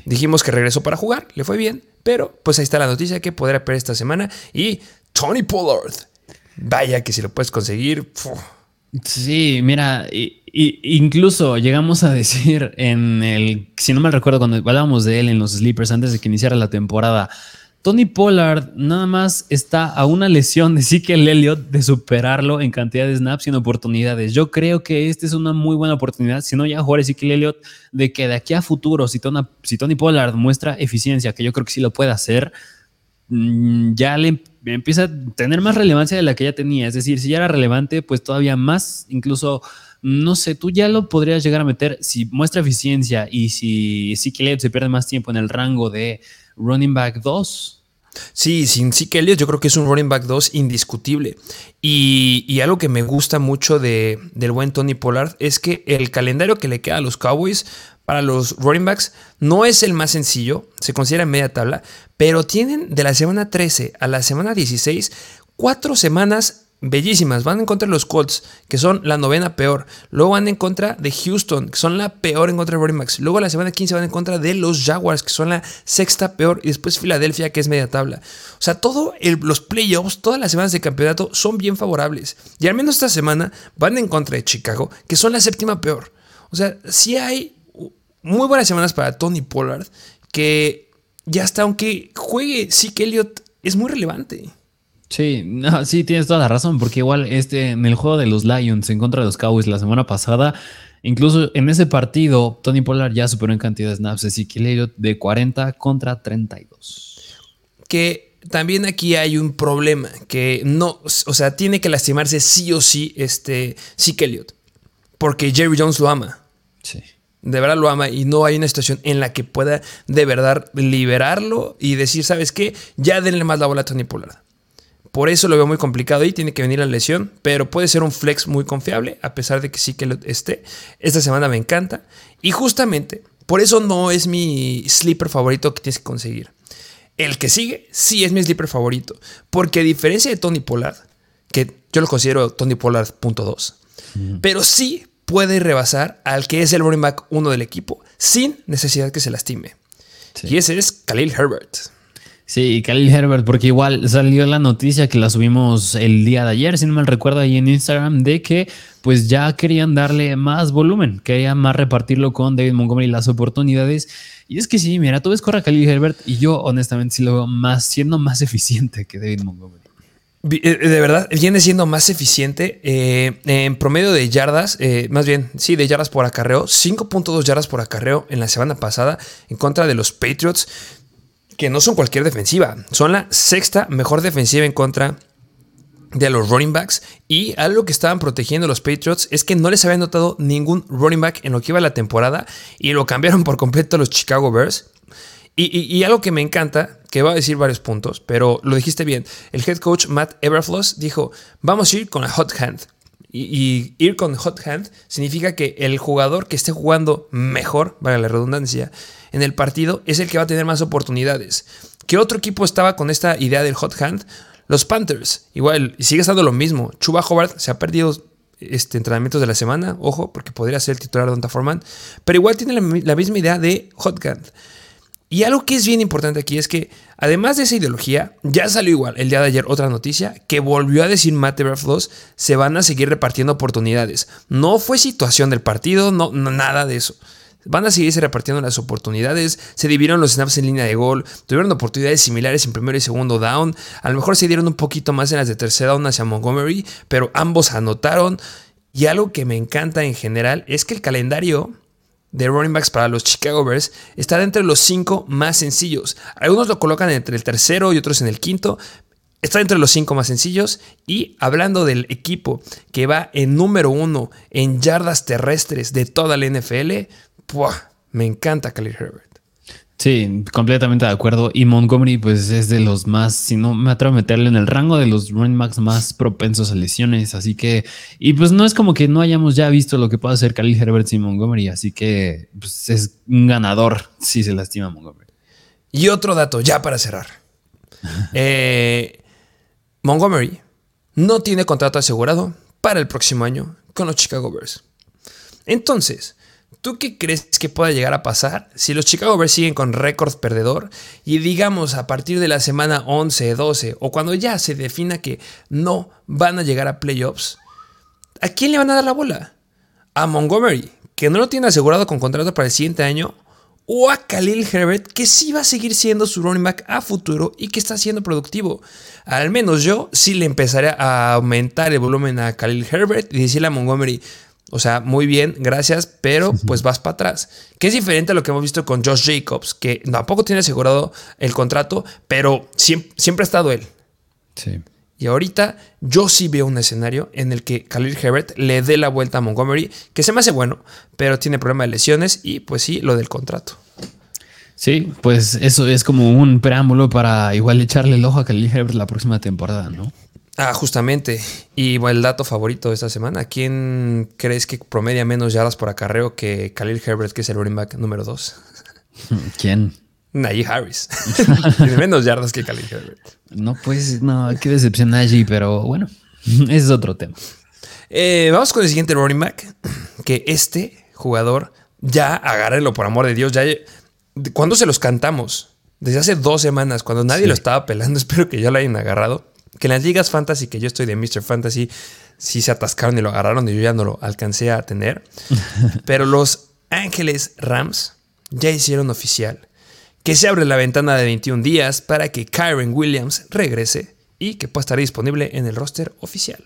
Dijimos que regresó para jugar, le fue bien, pero pues ahí está la noticia que podrá perder esta semana y Tony Pollard. Vaya que si lo puedes conseguir. Sí, mira, incluso llegamos a decir en el, si no me recuerdo, cuando hablábamos de él en los Sleepers antes de que iniciara la temporada, Tony Pollard nada más está a una lesión de Ezekiel Elliott de superarlo en cantidad de snaps y en oportunidades. Yo creo que esta es una muy buena oportunidad, si no ya jugar Ezekiel Elliott, de que de aquí a futuro, si Tony Pollard muestra eficiencia, que yo creo que sí lo puede hacer, Mm, ya le empieza a tener más relevancia de la que ya tenía. Es decir, si ya era relevante, pues todavía más, incluso, no sé, tú ya lo podrías llegar a meter si muestra eficiencia y si Zeke se pierde más tiempo en el rango de running back 2. Sí, sin Zeke Elliott yo creo que es un running back 2 indiscutible. Y, algo que me gusta mucho de, del buen Tony Pollard es que el calendario que le queda a los Cowboys para los running backs no es el más sencillo, se considera media tabla, pero tienen de la semana 13 a la semana 16 cuatro semanas bellísimas. Van en contra de los Colts, que son la novena peor. Luego van en contra de Houston, que son la peor en contra de running backs. Luego la semana 15 van en contra de los Jaguars, que son la sexta peor. Y después Filadelfia, que es media tabla. O sea, todos los playoffs, todas las semanas de campeonato son bien favorables. Y al menos esta semana van en contra de Chicago, que son la séptima peor. O sea, sí hay muy buenas semanas para Tony Pollard, que ya hasta aunque juegue sí que Elliott es muy relevante. Sí, no, sí, tienes toda la razón, porque igual este, en el juego de los Lions en contra de los Cowboys la semana pasada, incluso en ese partido, Tony Pollard ya superó en cantidad de snaps a Elliott de 40 contra 32. Que también aquí hay un problema, que no, o sea, tiene que lastimarse sí o sí este Elliott, porque Jerry Jones lo ama. Sí de verdad lo ama y no hay una situación en la que pueda de verdad liberarlo y decir, ¿sabes qué? Ya denle más la bola a Tony Pollard. Por eso lo veo muy complicado y tiene que venir la lesión, pero puede ser un flex muy confiable, a pesar de que sí que lo esté. Esta semana me encanta. Y justamente, por eso no es mi sleeper favorito que tienes que conseguir. El que sigue, sí es mi sleeper favorito. Porque a diferencia de Tony Pollard, que yo lo considero Tony Pollard punto 2, pero sí puede rebasar al que es el running back uno del equipo sin necesidad que se lastime. Y ese es Khalil Herbert. Sí, Khalil Herbert, porque igual salió la noticia que la subimos el día de ayer, si no mal recuerdo, ahí en Instagram, de que pues ya querían darle más volumen, querían más repartirlo con David Montgomery las oportunidades. Y es que sí, mira, tú ves correr a Khalil Herbert y yo honestamente sí lo veo más, siendo más eficiente que David Montgomery. Eh, de verdad, viene siendo más eficiente eh, en promedio de yardas, eh, más bien, sí, de yardas por acarreo, 5.2 yardas por acarreo en la semana pasada en contra de los Patriots, que no son cualquier defensiva, son la sexta mejor defensiva en contra de los running backs y algo que estaban protegiendo los Patriots es que no les habían notado ningún running back en lo que iba la temporada y lo cambiaron por completo los Chicago Bears. Y, algo que me encanta, que va a decir varios puntos, pero lo dijiste bien, el head coach Matt Everfloss dijo, vamos a ir con la hot hand. Y, ir con hot hand significa que el jugador que esté jugando mejor, vale la redundancia, en el partido es el que va a tener más oportunidades. ¿Qué otro equipo estaba con esta idea del hot hand? Los Panthers, igual, sigue estando lo mismo. Chuba Howard se ha perdido este, entrenamientos de la semana, ojo, porque podría ser el titular de Donta Foreman, pero igual tiene la, misma idea de Hot Gun. Y algo que es bien importante aquí es que, además de esa ideología, ya salió igual el día de ayer otra noticia que volvió a decir Matt Everfloss, se van a seguir repartiendo oportunidades. No fue situación del partido, no nada de eso. Van a seguirse repartiendo las oportunidades. Se dividieron los snaps en línea de gol. Tuvieron oportunidades similares en primero y segundo down. A lo mejor se dieron un poquito más en las de tercer down hacia Montgomery, pero ambos anotaron. Y algo que me encanta en general es que el calendario de running backs para los Chicago Bears está entre los cinco más sencillos. Algunos lo colocan entre el tercero y otros en el quinto. Está entre los cinco más sencillos. Y hablando del equipo que va en número uno en yardas terrestres de toda la NFL, me encanta Khalil Herbert. Sí, completamente de acuerdo. Y Montgomery, pues es de los más, si no me atrevo a meterle en el rango de los running backs más propensos a lesiones. Así que, y pues no es como que no hayamos ya visto lo que puede hacer Khalil Herbert sin Montgomery. Así que pues, es un ganador si se lastima Montgomery. Y otro dato, ya para cerrar. Eh, Montgomery no tiene contrato asegurado para el próximo año con los Chicago Bears. Entonces, ¿Tú qué crees que pueda llegar a pasar si los Chicago Bears siguen con récord perdedor y digamos a partir de la semana 11, 12 o cuando ya se defina que no van a llegar a playoffs? ¿A quién le van a dar la bola? ¿A Montgomery, que no lo tiene asegurado con contrato para el siguiente año? ¿O a Khalil Herbert, que sí va a seguir siendo su running back a futuro y que está siendo productivo? Al menos yo sí le empezaré a aumentar el volumen a Khalil Herbert y decirle a Montgomery, o sea, muy bien, gracias, pero pues vas para atrás. Que es diferente a lo que hemos visto con Josh Jacobs, que tampoco tiene asegurado el contrato, pero siempre, ha estado él. Sí. Y ahorita yo sí veo un escenario en el que Khalil Herbert le dé la vuelta a Montgomery, que se me hace bueno, pero tiene problema de lesiones y pues sí, lo del contrato. Sí, pues eso es como un preámbulo para igual echarle el ojo a Khalil Herbert la próxima temporada, ¿no? Ah, justamente. Y el dato favorito de esta semana. ¿Quién crees que promedia menos yardas por acarreo que Khalil Herbert, que es el running back número 2? ¿Quién? Najee Harris. Tiene menos yardas que Khalil Herbert. No, pues, no, qué decepción Najee, pero bueno, ese es otro tema. Eh, vamos con el siguiente running back. Que este jugador, ya agárrenlo por amor de Dios. Ya, ¿Cuándo se los cantamos? Desde hace dos semanas, cuando nadie lo estaba pelando. Espero que ya lo hayan agarrado que en las ligas fantasy, que yo estoy de Mr. Fantasy, sí se atascaron y lo agarraron y yo ya no lo alcancé a tener. Pero los Ángeles Rams ya hicieron oficial que se abre la ventana de 21 días para que Kyron Williams regrese y que pueda estar disponible en el roster oficial.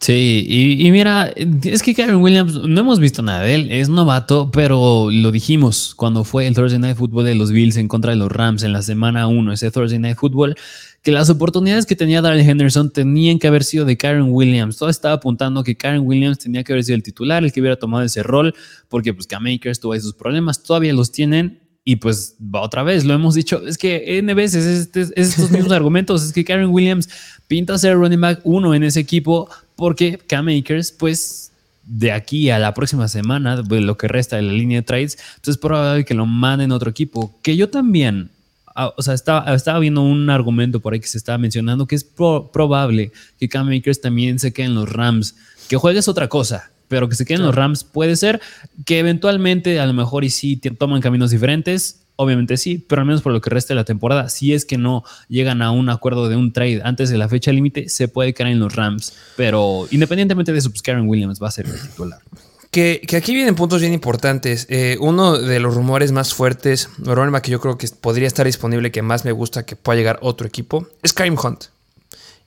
Sí, y, mira, es que Kyron Williams, no hemos visto nada de él, es novato, pero lo dijimos cuando fue el Thursday Night Football de los Bills en contra de los Rams en la semana 1, ese Thursday Night Football, que las oportunidades que tenía Darrell Henderson tenían que haber sido de Karen Williams. Todo estaba apuntando que Karen Williams tenía que haber sido el titular, el que hubiera tomado ese rol, porque pues Cam Akers tuvo sus problemas, todavía los tienen. Y pues va otra vez, lo hemos dicho, es que N veces es, estos mismos argumentos, es que Karen Williams pinta ser running back uno en ese equipo porque Cam Akers pues de aquí a la próxima semana, lo que resta de la línea de trades, pues es probable que lo manden a otro equipo. Que yo también O sea, estaba, estaba viendo un argumento por ahí que se estaba mencionando que es probable que Cam Akers también se quede en los Rams. Que juegue es otra cosa, pero que se quede en los Rams puede ser que eventualmente a lo mejor y sí toman caminos diferentes. Obviamente sí, pero al menos por lo que resta de la temporada, si es que no llegan a un acuerdo de un trade antes de la fecha límite, se puede quedar en los Rams. Pero independientemente de eso, pues Karen Williams va a ser el titular. Que, aquí vienen puntos bien importantes. Eh, uno de los rumores más fuertes, problema que yo creo que podría estar disponible, que más me gusta que pueda llegar otro equipo, es Karim Hunt.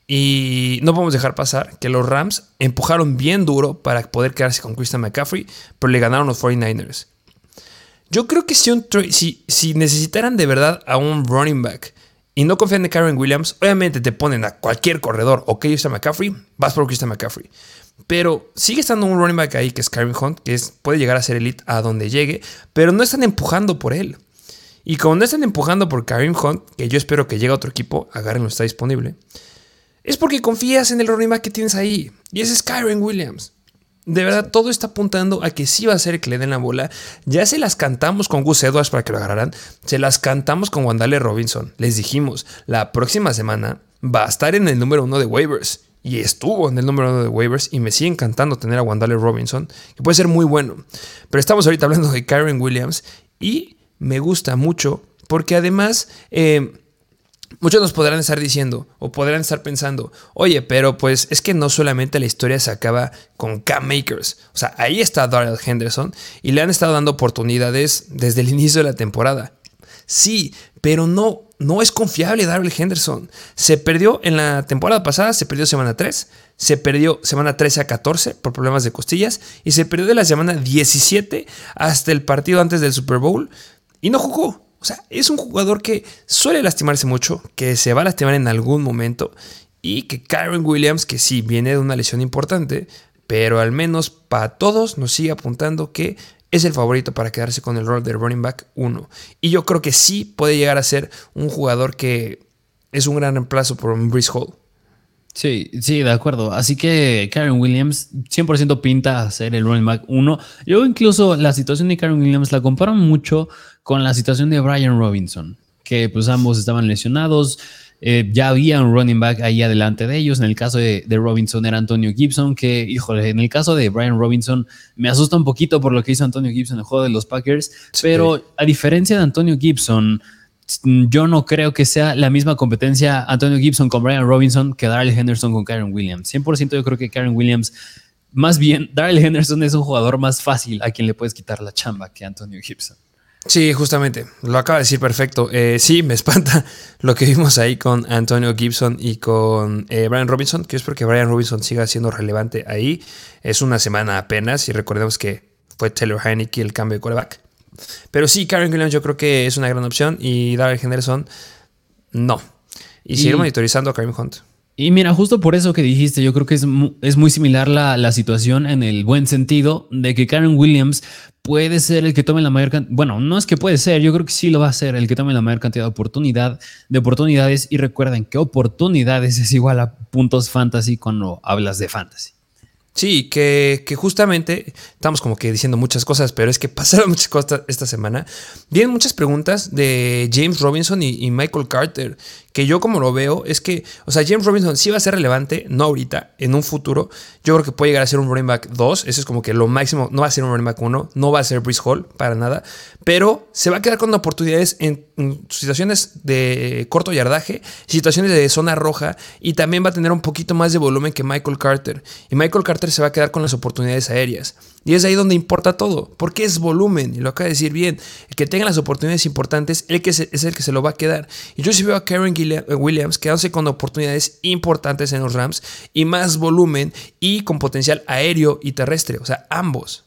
Y no podemos dejar pasar que los Rams empujaron bien duro para poder quedarse con Christian McCaffrey, pero le ganaron los 49ers. Yo creo que si, si, si necesitaran de verdad a un running back y no confían en Karen Williams, obviamente te ponen a cualquier corredor o que Christian McCaffrey, vas por Christian McCaffrey. Pero sigue estando un running back ahí que es Karen Hunt, que es, puede llegar a ser elite a donde llegue, pero no están empujando por él. Y como no están empujando por Karim Hunt, que yo espero que llegue a otro equipo, agárrenlo, está disponible, es porque confías en el running back que tienes ahí. Y ese es Kyron Williams. De verdad, todo está apuntando a que sí va a ser que le den la bola. Ya se las cantamos con Gus Edwards para que lo agarraran. Se las cantamos con Wandale Robinson. Les dijimos, la próxima semana va a estar en el número uno de waivers. Y estuvo en el número uno de waivers. Y me sigue encantando tener a Wandale Robinson, que puede ser muy bueno. Pero estamos ahorita hablando de Kyron Williams. Y me gusta mucho porque además... Eh, Muchos nos podrán estar diciendo o podrán estar pensando, oye, pero pues es que no solamente la historia se acaba con Cam Makers. O sea, ahí está Darrell Henderson y le han estado dando oportunidades desde el inicio de la temporada. Sí, pero no, no es confiable Darrell Henderson. Se perdió en la temporada pasada, se perdió semana 3, se perdió semana 13 a 14 por problemas de costillas y se perdió de la semana 17 hasta el partido antes del Super Bowl y no jugó. O sea, es un jugador que suele lastimarse mucho, que se va a lastimar en algún momento y que Kyron Williams, que sí viene de una lesión importante, pero al menos para todos nos sigue apuntando que es el favorito para quedarse con el rol de running back 1. Y yo creo que sí puede llegar a ser un jugador que es un gran reemplazo por Brice Hall. Sí, sí, de acuerdo. Así que Karen Williams 100% pinta a ser el running back 1. Yo incluso la situación de Karen Williams la comparo mucho con la situación de Brian Robinson, que pues ambos estaban lesionados. Eh, ya había un running back ahí adelante de ellos. En el caso de, Robinson era Antonio Gibson, que, híjole, en el caso de Brian Robinson me asusta un poquito por lo que hizo Antonio Gibson en el juego de los Packers, pero a diferencia de Antonio Gibson, yo no creo que sea la misma competencia Antonio Gibson con Brian Robinson que Darrell Henderson con Karen Williams. 100% yo creo que Karen Williams, más bien, Darrell Henderson es un jugador más fácil a quien le puedes quitar la chamba que Antonio Gibson. Sí, justamente, lo acaba de decir perfecto. Eh, sí, me espanta lo que vimos ahí con Antonio Gibson y con eh, Brian Robinson, que es porque Brian Robinson siga siendo relevante ahí. Es una semana apenas y recordemos que fue Taylor Heineke el cambio de quarterback. Pero sí, Karen Williams yo creo que es una gran opción y Darrell Henderson no. Y, sigue monitorizando a Karen Hunt. Y mira, justo por eso que dijiste, yo creo que es, es muy similar la, la, situación en el buen sentido de que Karen Williams puede ser el que tome la mayor cantidad, bueno, no es que puede ser, yo creo que sí lo va a ser el que tome la mayor cantidad de oportunidad, de oportunidades y recuerden que oportunidades es igual a puntos fantasy cuando hablas de fantasy. Sí, que, justamente estamos como que diciendo muchas cosas, pero es que pasaron muchas cosas esta semana. Vienen muchas preguntas de James Robinson y, Michael Carter, que yo como lo veo es que, o sea, James Robinson sí va a ser relevante, no ahorita, en un futuro. Yo creo que puede llegar a ser un running back 2, eso es como que lo máximo, no va a ser un running back 1, no va a ser Brice Hall para nada, pero se va a quedar con oportunidades en, situaciones de corto yardaje, situaciones de zona roja y también va a tener un poquito más de volumen que Michael Carter. Y Michael Carter se va a quedar con las oportunidades aéreas. Y es ahí donde importa todo, porque es volumen, y lo acaba de decir bien, el que tenga las oportunidades importantes el que es el que se lo va a quedar. Y yo sí veo a Karen Williams quedándose con oportunidades importantes en los Rams y más volumen y con potencial aéreo y terrestre, o sea, ambos.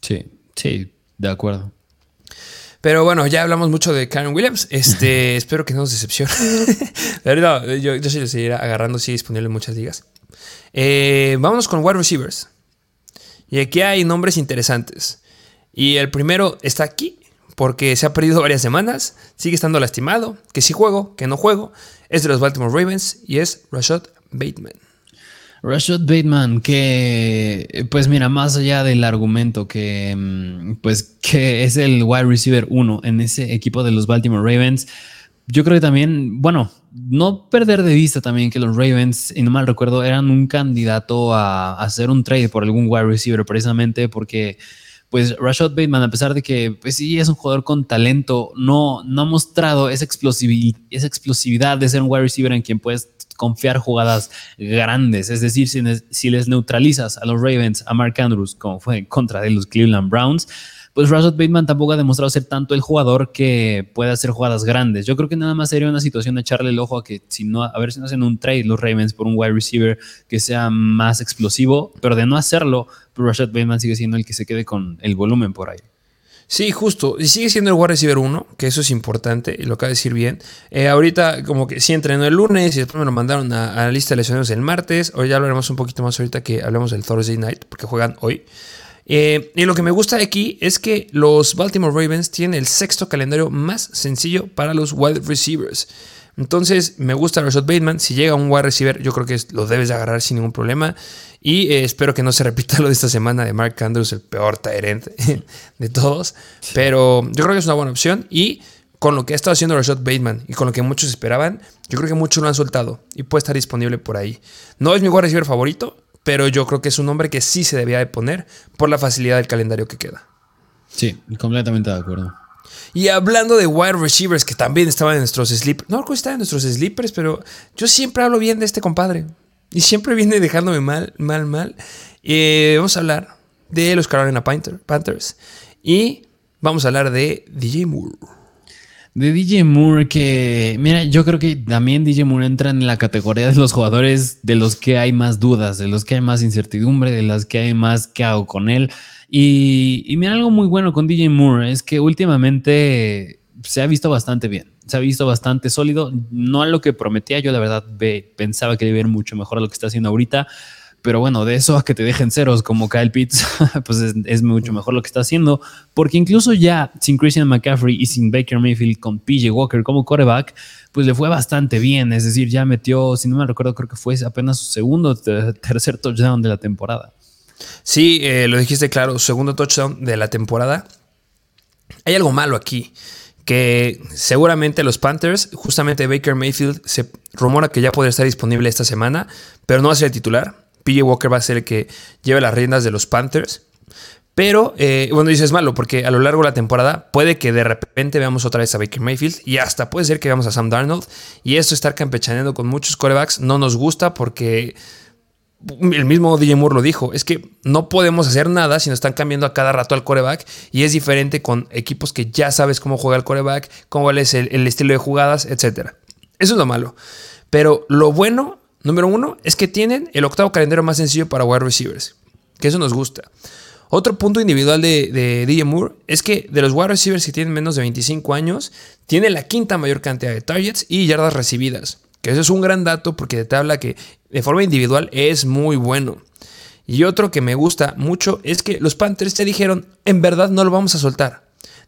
Sí, sí, de acuerdo. Pero bueno, ya hablamos mucho de Karen Williams. Este, espero que no nos decepcione. Pero yo, yo sí lo seguiré agarrando, sí, disponible en muchas ligas. Eh, vámonos con wide receivers. Y aquí hay nombres interesantes. Y el primero está aquí, porque se ha perdido varias semanas, sigue estando lastimado, que sí juego, que no juego. Es de los Baltimore Ravens y es Rashad Bateman. Rashad Bateman, que pues mira, más allá del argumento que mm, pues que es el wide receiver 1 en ese equipo de los Baltimore Ravens, yo creo que también, bueno, no perder de vista también que los Ravens, y no mal recuerdo, eran un candidato a, hacer un trade por algún wide receiver, precisamente porque, pues, Rashad Bateman, a pesar de que, pues sí, es un jugador con talento, no, no ha mostrado esa, explosividad, esa explosividad de ser un wide receiver en quien puedes confiar jugadas grandes. Es decir, si, si les neutralizas a los Ravens, a Mark Andrews, como fue en contra de los Cleveland Browns, pues Rashad Bateman tampoco ha demostrado ser tanto el jugador que puede hacer jugadas grandes. Yo creo que nada más sería una situación de echarle el ojo a que si no, a ver si no hacen un trade los Ravens por un wide receiver que sea más explosivo, pero de no hacerlo, pues Rashad Bateman sigue siendo el que se quede con el volumen por ahí. Sí, justo. Y sigue siendo el wide receiver 1, que eso es importante, y lo acaba de decir bien. Eh, ahorita, como que sí entrenó el lunes y después me lo mandaron a, la lista de lesionados el martes. Hoy ya hablaremos un poquito más ahorita que hablemos del Thursday night, porque juegan hoy. Eh, y lo que me gusta de aquí es que los Baltimore Ravens tienen el sexto calendario más sencillo para los wide receivers. Entonces, me gusta Rashad Bateman. Si llega un wide receiver, yo creo que lo debes de agarrar sin ningún problema. Y eh, espero que no se repita lo de esta semana de Mark Andrews, el peor Tyrant de todos. Pero yo creo que es una buena opción. Y con lo que ha estado haciendo Rashad Bateman y con lo que muchos esperaban, yo creo que muchos lo han soltado y puede estar disponible por ahí. No es mi wide receiver favorito, pero yo creo que es un nombre que sí se debía de poner por la facilidad del calendario que queda. Sí, completamente de acuerdo. Y hablando de wide receivers que también estaban en nuestros sleepers, no estaban en nuestros sleepers, pero yo siempre hablo bien de este compadre. Y siempre viene dejándome mal, mal, mal. Eh, vamos a hablar de los Carolina Panthers. Y vamos a hablar de DJ Moore. De DJ Moore, que mira, yo creo que también DJ Moore entra en la categoría de los jugadores de los que hay más dudas, de los que hay más incertidumbre, de las que hay más que hago con él. Y, y mira, algo muy bueno con DJ Moore es que últimamente se ha visto bastante bien se ha visto bastante sólido, no a lo que prometía, yo la verdad pensaba que iba a ir mucho mejor a lo que está haciendo ahorita, pero bueno, de eso a que te dejen ceros como Kyle Pitts, pues es, mucho mejor lo que está haciendo, porque incluso ya sin Christian McCaffrey y sin Baker Mayfield con PJ Walker como quarterback, pues le fue bastante bien, es decir, ya metió, si no me recuerdo, creo que fue apenas su segundo, tercer touchdown de la temporada. Sí, eh, lo dijiste claro, segundo touchdown de la temporada. Hay algo malo aquí que seguramente los Panthers, justamente Baker Mayfield, se rumora que ya podría estar disponible esta semana, pero no va a ser el titular. PJ Walker va a ser el que lleve las riendas de los Panthers. Pero, eh, bueno, dices malo, porque a lo largo de la temporada puede que de repente veamos otra vez a Baker Mayfield y hasta puede ser que veamos a Sam Darnold. Y esto estar campechaneando con muchos corebacks no nos gusta porque el mismo DJ Moore lo dijo, es que no podemos hacer nada si nos están cambiando a cada rato al coreback y es diferente con equipos que ya sabes cómo juega el coreback, cómo es el, el estilo de jugadas, etc. Eso es lo malo. Pero lo bueno, número uno, es que tienen el octavo calendario más sencillo para wide receivers, que eso nos gusta. Otro punto individual de, de, DJ Moore es que de los wide receivers que tienen menos de 25 años, tiene la quinta mayor cantidad de targets y yardas recibidas. Que eso es un gran dato porque te habla que de forma individual es muy bueno. Y otro que me gusta mucho es que los Panthers te dijeron, en verdad no lo vamos a soltar.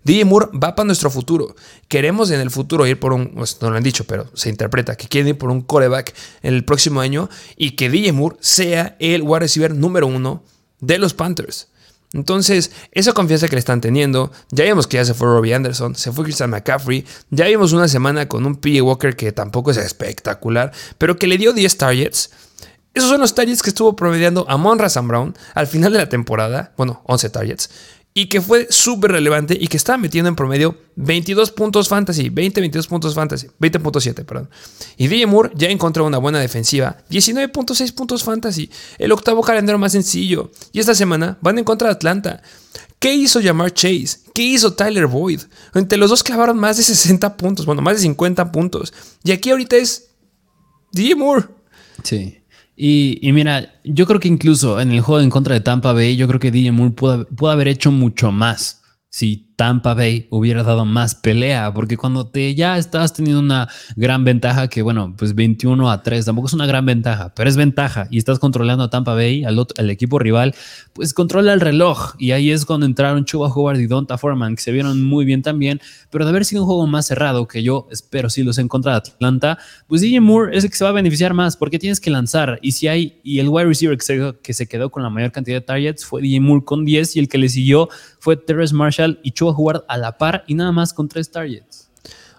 DJ Moore va para nuestro futuro. Queremos en el futuro ir por un, pues, no lo han dicho, pero se interpreta que quieren ir por un coreback en el próximo año y que DJ Moore sea el wide receiver número uno de los Panthers. Entonces, esa confianza que le están teniendo, ya vimos que ya se fue Robbie Anderson, se fue Christian McCaffrey, ya vimos una semana con un PJ Walker que tampoco es espectacular, pero que le dio 10 targets. Esos son los targets que estuvo promediando a Monra Brown al final de la temporada, bueno, 11 targets y que fue súper relevante y que estaba metiendo en promedio 22 puntos fantasy, 20, 22 puntos fantasy, 20.7, perdón. Y DJ Moore ya encontró una buena defensiva, 19.6 puntos fantasy, el octavo calendario más sencillo. Y esta semana van en contra de Atlanta. ¿Qué hizo Jamar Chase? ¿Qué hizo Tyler Boyd? Entre los dos clavaron más de 60 puntos, bueno, más de 50 puntos. Y aquí ahorita es DJ Moore. Sí. Y, mira, yo creo que incluso en el juego en contra de Tampa Bay, yo creo que DJ Moore pudo haber hecho mucho más si Tampa Bay hubiera dado más pelea, porque cuando te ya estás teniendo una gran ventaja, que bueno, pues 21 a 3, tampoco es una gran ventaja, pero es ventaja, y estás controlando a Tampa Bay, al, al equipo rival, pues controla el reloj, y ahí es cuando entraron Chuba Howard y Donta Foreman, que se vieron muy bien también, pero de haber sido un juego más cerrado, que yo espero sí los en contra de Atlanta, pues DJ Moore es el que se va a beneficiar más, porque tienes que lanzar, y si hay, y el wide receiver que se, que se quedó con la mayor cantidad de targets fue DJ Moore con 10, y el que le siguió fue Terrence Marshall y Chuba Howard a la par y nada más con tres targets.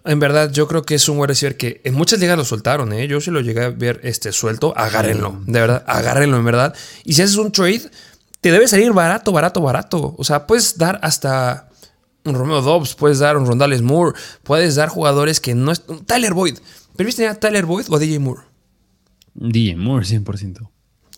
En verdad, yo creo que es un wide receiver que en muchas ligas lo soltaron, ¿eh? Yo sí lo llegué a ver este, suelto, agárrenlo, de verdad, agárrenlo en verdad. Y si haces un trade, te debe salir barato, barato, barato. O sea, puedes dar hasta un Romeo Dobbs, puedes dar un Rondales Moore, puedes dar jugadores que no es. Tyler Boyd. ¿Pero viste a Tyler Boyd o DJ Moore? DJ Moore, 100%.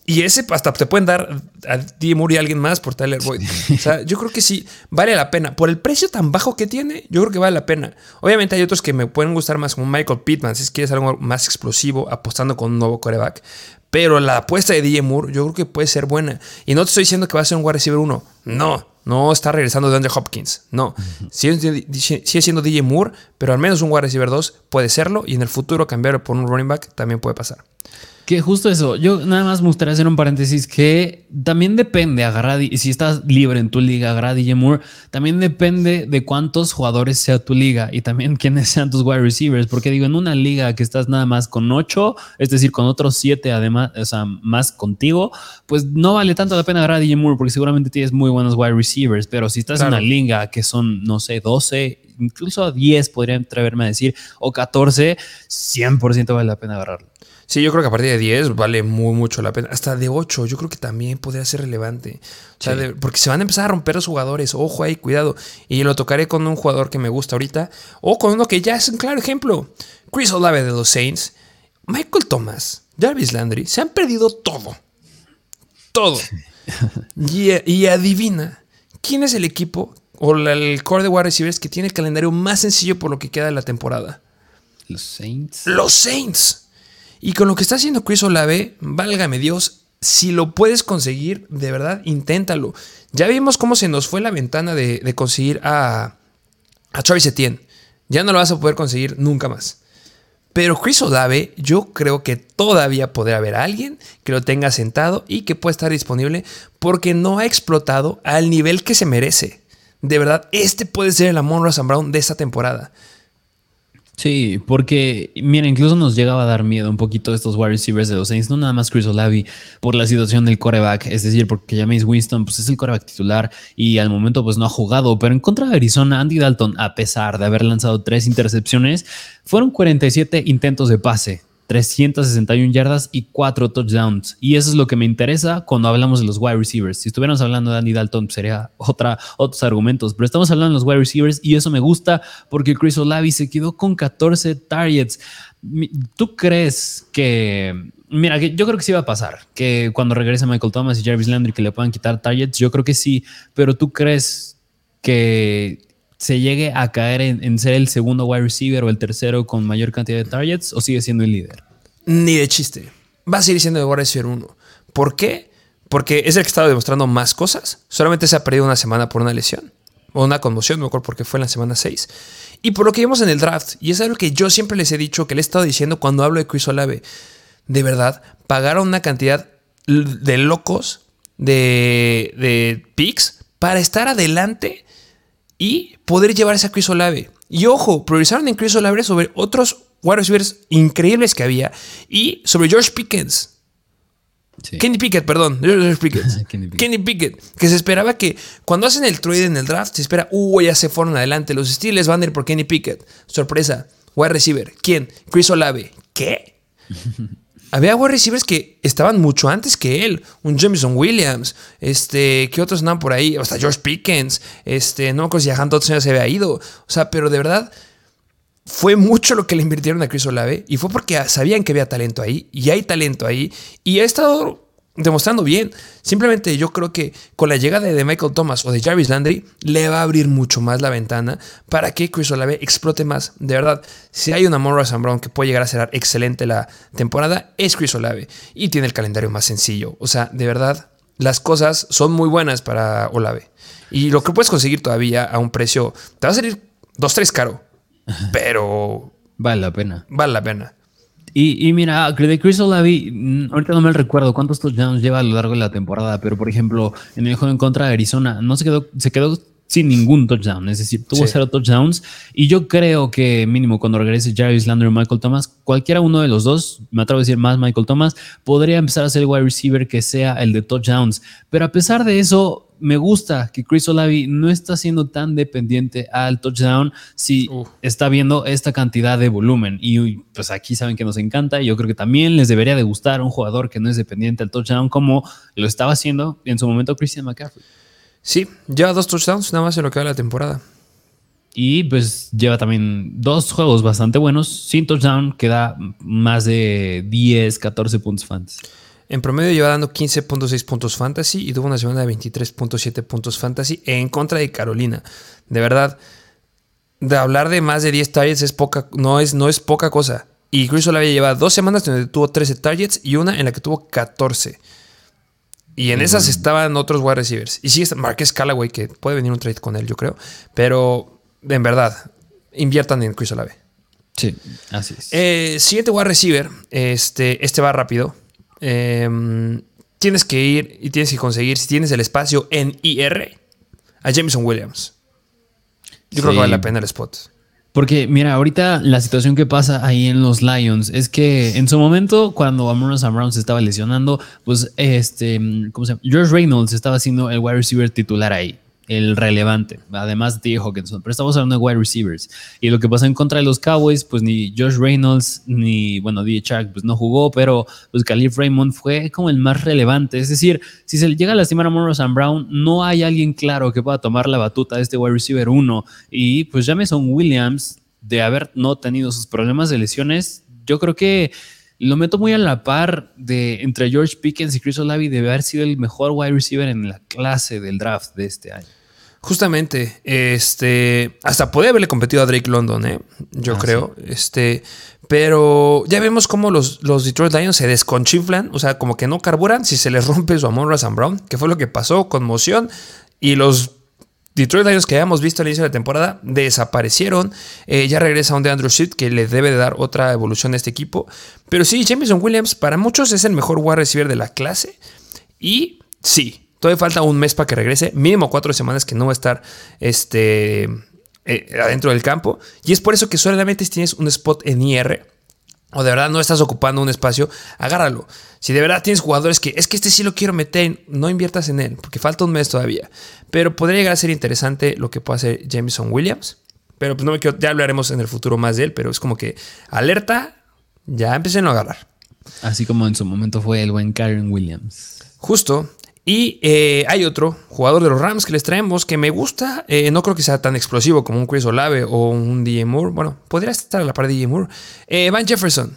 Y ese hasta te pueden dar a DJ Moore y a alguien más por Tyler Boyd. O sea, yo creo que sí, vale la pena. Por el precio tan bajo que tiene, yo creo que vale la pena. Obviamente hay otros que me pueden gustar más, como Michael Pittman, si quieres algo más explosivo, apostando con un nuevo coreback. Pero la apuesta de DJ Moore, yo creo que puede ser buena. Y no te estoy diciendo que va a ser un wide receiver 1. No, no está regresando de Andre Hopkins. No. Sigue, sigue, siendo DJ Moore, pero al menos un wide receiver 2 puede serlo. Y en el futuro cambiarlo por un running back también puede pasar. Que justo eso, yo nada más me gustaría hacer un paréntesis que también depende, agarrar, si estás libre en tu liga, agarrar DJ Moore, también depende de cuántos jugadores sea tu liga y también quiénes sean tus wide receivers, porque digo, en una liga que estás nada más con ocho, es decir, con otros siete además, o sea, más contigo, pues no vale tanto la pena agarrar a DJ Moore porque seguramente tienes muy buenos wide receivers, pero si estás en una liga que son, no sé, 12, incluso 10 podría atreverme a decir, o 14, 100% vale la pena agarrarlo. Sí, yo creo que a partir de 10 vale muy mucho la pena. Hasta de 8, yo creo que también podría ser relevante. O sea, porque se van a empezar a romper los jugadores. Ojo ahí, cuidado. Y lo tocaré con un jugador que me gusta ahorita. O con uno que ya es un claro ejemplo. Chris Olave de los Saints. Michael Thomas. Jarvis Landry. Se han perdido todo. Todo. y, adivina. ¿Quién es el equipo o el core de wide receivers que tiene el calendario más sencillo por lo que queda de la temporada? Los Saints. Los Saints. Y con lo que está haciendo Chris Olave, válgame Dios, si lo puedes conseguir, de verdad, inténtalo. Ya vimos cómo se nos fue la ventana de, conseguir a, a Travis Etienne. Ya no lo vas a poder conseguir nunca más. Pero Chris Olave, yo creo que todavía podrá haber alguien que lo tenga sentado y que pueda estar disponible porque no ha explotado al nivel que se merece. De verdad, este puede ser el Amon Brown de esta temporada. Sí, porque, mira, incluso nos llegaba a dar miedo un poquito estos wide receivers de los Saints, no nada más Chris Olavi por la situación del coreback, es decir, porque James Winston pues es el coreback titular y al momento pues no ha jugado, pero en contra de Arizona, Andy Dalton, a pesar de haber lanzado tres intercepciones, fueron 47 intentos de pase, 361 yardas y 4 touchdowns. Y eso es lo que me interesa cuando hablamos de los wide receivers. Si estuviéramos hablando de Andy Dalton, sería otra, otros argumentos, pero estamos hablando de los wide receivers y eso me gusta porque Chris Olavi se quedó con 14 targets. ¿Tú crees que... Mira, yo creo que sí va a pasar, que cuando regrese Michael Thomas y Jarvis Landry que le puedan quitar targets, yo creo que sí, pero tú crees que se llegue a caer en, ser el segundo wide receiver o el tercero con mayor cantidad de targets o sigue siendo el líder? Ni de chiste. Va a seguir siendo el wide receiver uno. ¿Por qué? Porque es el que estaba demostrando más cosas. Solamente se ha perdido una semana por una lesión. O una conmoción, me acuerdo porque fue en la semana 6. Y por lo que vimos en el draft, y es algo que yo siempre les he dicho, que le he estado diciendo cuando hablo de Chris Olave, de verdad, pagaron una cantidad de locos de, de picks para estar adelante y poder llevarse a Chris Olave. Y ojo, priorizaron en Chris Olave sobre otros wide receivers increíbles que había y sobre George Pickens. Kenny Pickett, perdón. George Pickett. Kenny, Pickett. Que se esperaba que cuando hacen el trade en el draft, se espera, uh, ya se fueron adelante. Los Steelers van a ir por Kenny Pickett. Sorpresa. Wide receiver. ¿Quién? Chris Olave. ¿Qué? había wide receivers que estaban mucho antes que él. Un Jameson Williams, este, ¿qué otros andaban por ahí? Hasta George Pickens, este, no me acuerdo si Jahan Dodson se había ido. O sea, pero de verdad fue mucho lo que le invirtieron a Chris Olave y fue porque sabían que había talento ahí y hay talento ahí y ha estado demostrando bien. Simplemente yo creo que con la llegada de Michael Thomas o de Jarvis Landry le va a abrir mucho más la ventana para que Chris Olave explote más. De verdad, si hay una Morra San Brown que puede llegar a ser excelente la temporada, es Chris Olave y tiene el calendario más sencillo. O sea, de verdad, las cosas son muy buenas para Olave. Y lo que puedes conseguir todavía a un precio, te va a salir 2-3 caro, pero... Vale la pena. Vale la pena. Y, mira, de Chris Olavi, mm, ahorita no me recuerdo cuántos touchdowns lleva a lo largo de la temporada, pero por ejemplo, en el juego en contra de Arizona, no se quedó, se quedó sin ningún touchdown, es decir, tuvo cero touchdowns. Y yo creo que mínimo cuando regrese Jarvis Landry o Michael Thomas, cualquiera uno de los dos, me atrevo a decir más Michael Thomas, podría empezar a ser el wide receiver que sea el de touchdowns. Pero a pesar de eso, me gusta que Chris Olavi no está siendo tan dependiente al touchdown si está viendo esta cantidad de volumen. Y pues aquí saben que nos encanta y yo creo que también les debería de gustar un jugador que no es dependiente al touchdown como lo estaba haciendo en su momento Christian McCaffrey. Sí, lleva dos touchdowns nada más en lo que va la temporada. Y pues lleva también dos juegos bastante buenos. Sin touchdown, que da más de 10, 14 puntos fans. En promedio lleva dando 15.6 puntos fantasy y tuvo una semana de 23.7 puntos fantasy en contra de Carolina. De verdad, de hablar de más de 10 targets es poca, no, es, no es poca cosa. Y Chris Olave lleva dos semanas donde tuvo 13 targets y una en la que tuvo 14. Y en esas estaban otros wide receivers. Y sí, está Marquez Callaway, que puede venir un trade con él, yo creo. Pero, en verdad, inviertan en Chris Olave. Sí, así es. Eh, siguiente wide receiver. Este, este va rápido. Em, tienes que ir y tienes que conseguir, si tienes el espacio en IR, a Jameson Williams. Yo creo que vale la pena el spot. Porque, mira, ahorita la situación que pasa ahí en los Lions es que en su momento, cuando Amon Sam Brown se estaba lesionando, pues este, ¿cómo se llama? George Reynolds estaba siendo el wide receiver titular ahí, el relevante, además de. Hawkinson. Pero estamos hablando de wide receivers. Y lo que pasó en contra de los Cowboys, pues ni Josh Reynolds ni, bueno, DJ Chark, pues no jugó, pero pues Khalif Raymond fue como el más relevante. Es decir, si se le llega a lastimar a Monroe Sam Brown, no hay alguien claro que pueda tomar la batuta de este wide receiver 1. Y pues Jameson Williams, de haber no tenido sus problemas de lesiones, yo creo que lo meto muy a la par de entre George Pickens y Chris Olave de haber sido el mejor wide receiver en la clase del draft de este año. Justamente, este, hasta podía haberle competido a Drake London, ¿eh? yo Ah, creo. Este, pero ya vemos cómo los, los Detroit Lions se desconchinflan, o sea, como que no carburan si se les rompe su amor a Sam Brown, que fue lo que pasó, conmoción, y los Detroit Lions que habíamos visto al inicio de la temporada desaparecieron. Eh, ya regresa un de Andrew Swift que le debe de dar otra evolución a este equipo. Pero sí, Jameson Williams para muchos es el mejor wide receiver de la clase. Y sí, todavía falta un mes para que regrese. Mínimo cuatro semanas que no va a estar este, eh, adentro del campo. Y es por eso que solamente si tienes un spot en IR o de verdad no estás ocupando un espacio, agárralo. Si de verdad tienes jugadores que es que este sí lo quiero meter, no inviertas en él, porque falta un mes todavía. Pero podría llegar a ser interesante lo que puede hacer Jameson Williams. Pero pues no me quiero, ya hablaremos en el futuro más de él, pero es como que alerta, ya empecé a agarrar. Así como en su momento fue el buen Karen Williams. Justo. Y eh, hay otro jugador de los Rams que les traemos que me gusta. Eh, no creo que sea tan explosivo como un Chris Olave o un DJ Moore. Bueno, podría estar a la par de DJ Moore. Eh, Van Jefferson.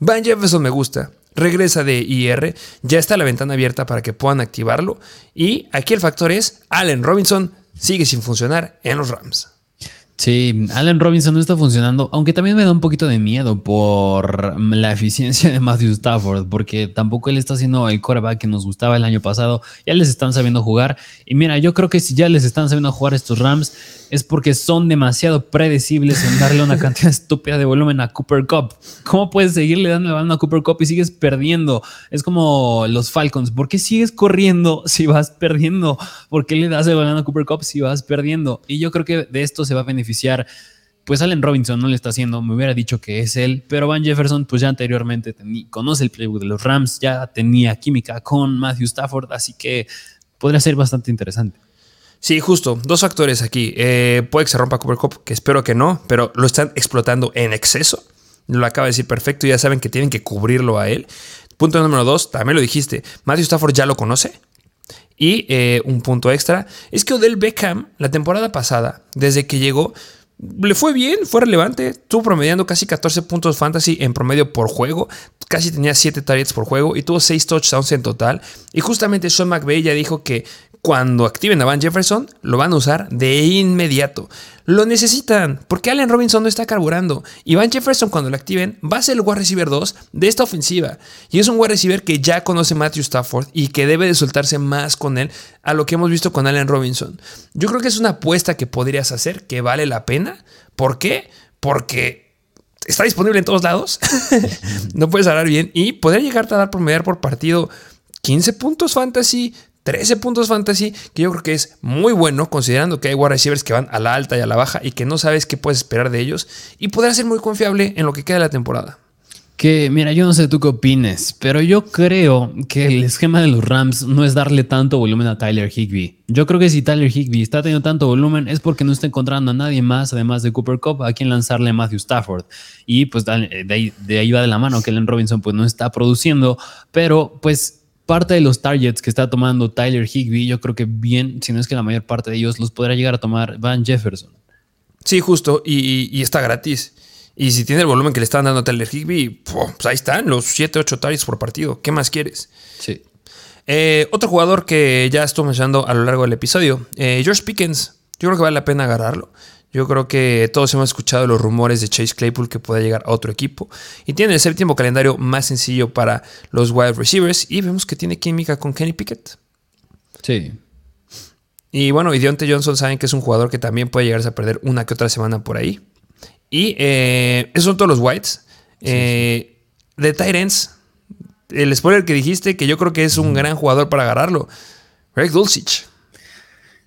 Van Jefferson me gusta. Regresa de IR. Ya está la ventana abierta para que puedan activarlo. Y aquí el factor es Allen Robinson sigue sin funcionar en los Rams. Sí, Allen Robinson no está funcionando, aunque también me da un poquito de miedo por la eficiencia de Matthew Stafford, porque tampoco él está haciendo el quarterback que nos gustaba el año pasado. Ya les están sabiendo jugar. Y mira, yo creo que si ya les están sabiendo jugar estos Rams, es porque son demasiado predecibles en darle una cantidad estúpida de volumen a Cooper Cup. ¿Cómo puedes seguirle dando la balón a Cooper Cup y sigues perdiendo? Es como los Falcons. ¿Por qué sigues corriendo si vas perdiendo? ¿Por qué le das el balón a Cooper Cup si vas perdiendo? Y yo creo que de esto se va a beneficiar. Pues Allen Robinson no le está haciendo, me hubiera dicho que es él, pero Van Jefferson, pues ya anteriormente conoce el playbook de los Rams, ya tenía química con Matthew Stafford, así que podría ser bastante interesante. Sí, justo. Dos factores aquí. Eh, puede que se rompa Cooper Cup, que espero que no, pero lo están explotando en exceso. Lo acaba de decir perfecto. Ya saben que tienen que cubrirlo a él. Punto número dos, también lo dijiste. Matthew Stafford ya lo conoce. Y eh, un punto extra es que Odell Beckham, la temporada pasada, desde que llegó, le fue bien, fue relevante. Estuvo promediando casi 14 puntos fantasy en promedio por juego. Casi tenía 7 targets por juego y tuvo 6 touchdowns en total. Y justamente Sean McVay ya dijo que cuando activen a Van Jefferson, lo van a usar de inmediato. Lo necesitan, porque Allen Robinson no está carburando. Y Van Jefferson, cuando lo activen, va a ser el wide receiver 2 de esta ofensiva. Y es un wide receiver que ya conoce Matthew Stafford y que debe de soltarse más con él a lo que hemos visto con Allen Robinson. Yo creo que es una apuesta que podrías hacer, que vale la pena. ¿Por qué? Porque está disponible en todos lados. no puedes hablar bien. Y podría llegarte a dar promediar por partido 15 puntos fantasy, 13 puntos fantasy, que yo creo que es muy bueno, considerando que hay wide receivers que van a la alta y a la baja y que no sabes qué puedes esperar de ellos. Y podrá ser muy confiable en lo que queda de la temporada. Que mira, yo no sé tú qué opines, pero yo creo que el esquema de los Rams no es darle tanto volumen a Tyler Higby. Yo creo que si Tyler Higby está teniendo tanto volumen es porque no está encontrando a nadie más, además de Cooper Cup, a quien lanzarle a Matthew Stafford. Y pues de ahí, de ahí va de la mano que Allen Robinson pues no está produciendo, pero pues parte de los targets que está tomando Tyler Higby, yo creo que bien, si no es que la mayor parte de ellos los podrá llegar a tomar Van Jefferson. Sí, justo, y, y está gratis. Y si tiene el volumen que le están dando a Tyler Higby, pues ahí están los 7, 8 targets por partido. ¿Qué más quieres? Sí. Eh, otro jugador que ya estuve mencionando a lo largo del episodio, eh, George Pickens. Yo creo que vale la pena agarrarlo. Yo creo que todos hemos escuchado los rumores de Chase Claypool que puede llegar a otro equipo. Y tiene el séptimo calendario más sencillo para los wide receivers. Y vemos que tiene química con Kenny Pickett. Sí. Y bueno, y Deontay Johnson saben que es un jugador que también puede llegarse a perder una que otra semana por ahí. Y eh, esos son todos los whites. Eh, de Tyrants, el spoiler que dijiste, que yo creo que es un gran jugador para agarrarlo. Greg Dulcich.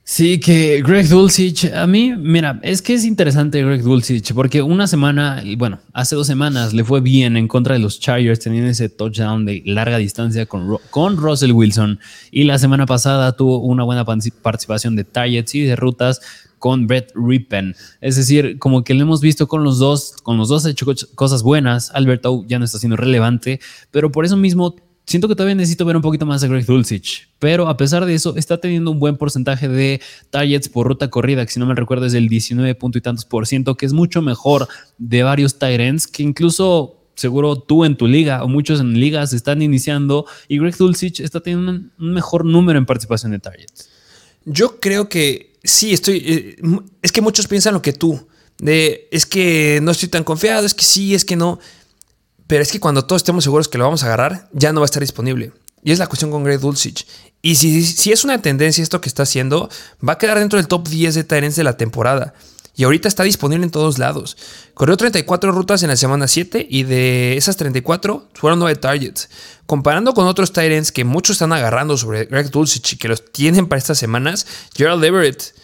Sí, que Greg Dulcich, a mí, mira, es que es interesante Greg Dulcich, porque una semana, bueno, hace dos semanas le fue bien en contra de los Chargers, teniendo ese touchdown de larga distancia con, con Russell Wilson, y la semana pasada tuvo una buena participación de targets y de rutas con Brett Rippen. Es decir, como que lo hemos visto con los dos, con los dos ha hecho cosas buenas. Alberto ya no está siendo relevante, pero por eso mismo Siento que todavía necesito ver un poquito más de Greg Dulcich, pero a pesar de eso, está teniendo un buen porcentaje de targets por ruta corrida, que si no me recuerdo es del 19 punto y tantos por ciento, que es mucho mejor de varios Tyrants que incluso seguro tú en tu liga o muchos en ligas están iniciando y Greg Dulcich está teniendo un mejor número en participación de targets. Yo creo que sí, estoy. Eh, es que muchos piensan lo que tú. De es que no estoy tan confiado, es que sí, es que no. Pero es que cuando todos estemos seguros que lo vamos a agarrar, ya no va a estar disponible. Y es la cuestión con Greg Dulcich. Y si, si es una tendencia esto que está haciendo, va a quedar dentro del top 10 de Tyrants de la temporada. Y ahorita está disponible en todos lados. Corrió 34 rutas en la semana 7 y de esas 34 fueron 9 targets. Comparando con otros Tyrants que muchos están agarrando sobre Greg Dulcich y que los tienen para estas semanas, Gerald Everett,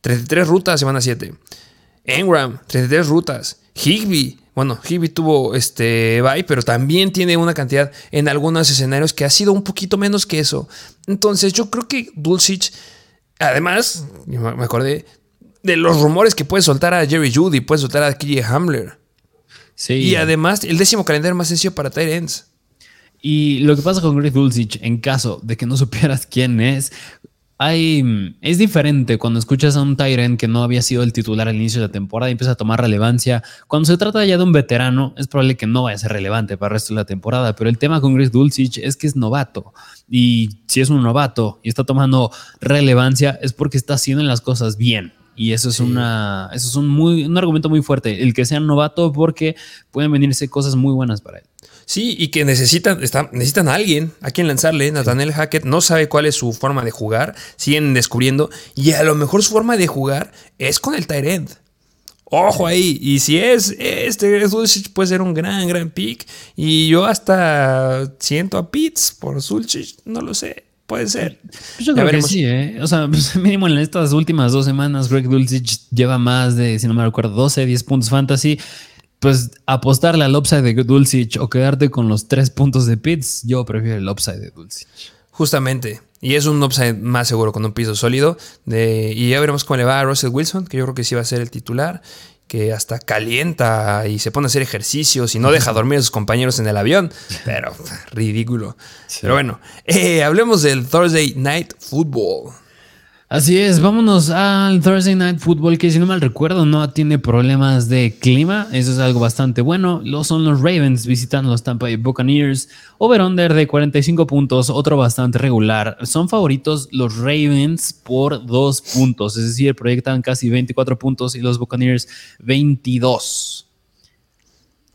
33 rutas semana 7. Engram, 33 rutas. Higby, bueno, Higby tuvo este bye, pero también tiene una cantidad en algunos escenarios que ha sido un poquito menos que eso. Entonces, yo creo que Dulcich, además, me acordé de los rumores que puede soltar a Jerry Judy, puede soltar a KJ Hamler. Sí. Y además, el décimo calendario más sencillo para Tyrants. Y lo que pasa con Greg Dulcich, en caso de que no supieras quién es, hay, es diferente cuando escuchas a un Tyrant que no había sido el titular al inicio de la temporada y empieza a tomar relevancia. Cuando se trata ya de un veterano, es probable que no vaya a ser relevante para el resto de la temporada. Pero el tema con Chris Dulcich es que es novato. Y si es un novato y está tomando relevancia, es porque está haciendo las cosas bien. Y eso es, una, eso es un, muy, un argumento muy fuerte. El que sea novato porque pueden venirse cosas muy buenas para él. Sí, y que necesitan, necesitan a alguien a quien lanzarle. Nathaniel Hackett no sabe cuál es su forma de jugar, siguen descubriendo, y a lo mejor su forma de jugar es con el Tyrant. Ojo ahí, y si es este Zulchich puede ser un gran, gran pick. Y yo hasta siento a Pitts por Zulchich, no lo sé. Puede ser. Pues yo creo que sí, ¿eh? O sea, pues, mínimo en estas últimas dos semanas, Greg Dulcich lleva más de, si no me recuerdo, 12, 10 puntos fantasy pues apostarle al upside de Dulcich o quedarte con los tres puntos de Pitts, yo prefiero el upside de Dulcich. Justamente. Y es un upside más seguro con un piso sólido. De, y ya veremos cómo le va a Russell Wilson, que yo creo que sí va a ser el titular. Que hasta calienta y se pone a hacer ejercicios y no deja dormir a sus compañeros en el avión. Pero ridículo. Pero bueno, eh, hablemos del Thursday Night Football. Así es, vámonos al Thursday Night Football, que si no mal recuerdo no tiene problemas de clima, eso es algo bastante bueno. Lo son los Ravens visitando los Tampa Bay Buccaneers, over-under de 45 puntos, otro bastante regular. Son favoritos los Ravens por dos puntos, es decir, proyectan casi 24 puntos y los Buccaneers 22.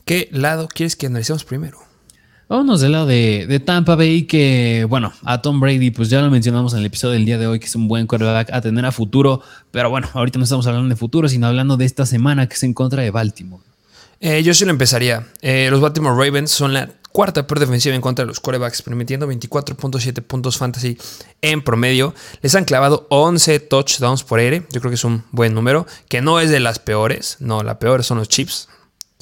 ¿Qué lado quieres que analicemos primero? Vámonos del lado de, Tampa Bay, que bueno, a Tom Brady, pues ya lo mencionamos en el episodio del día de hoy, que es un buen quarterback a tener a futuro, pero bueno, ahorita no estamos hablando de futuro, sino hablando de esta semana que es en contra de Baltimore. Eh, yo sí lo empezaría. Eh, los Baltimore Ravens son la cuarta peor defensiva en contra de los quarterbacks, permitiendo 24.7 puntos fantasy en promedio. Les han clavado 11 touchdowns por aire. Yo creo que es un buen número, que no es de las peores. No, la peor son los Chips.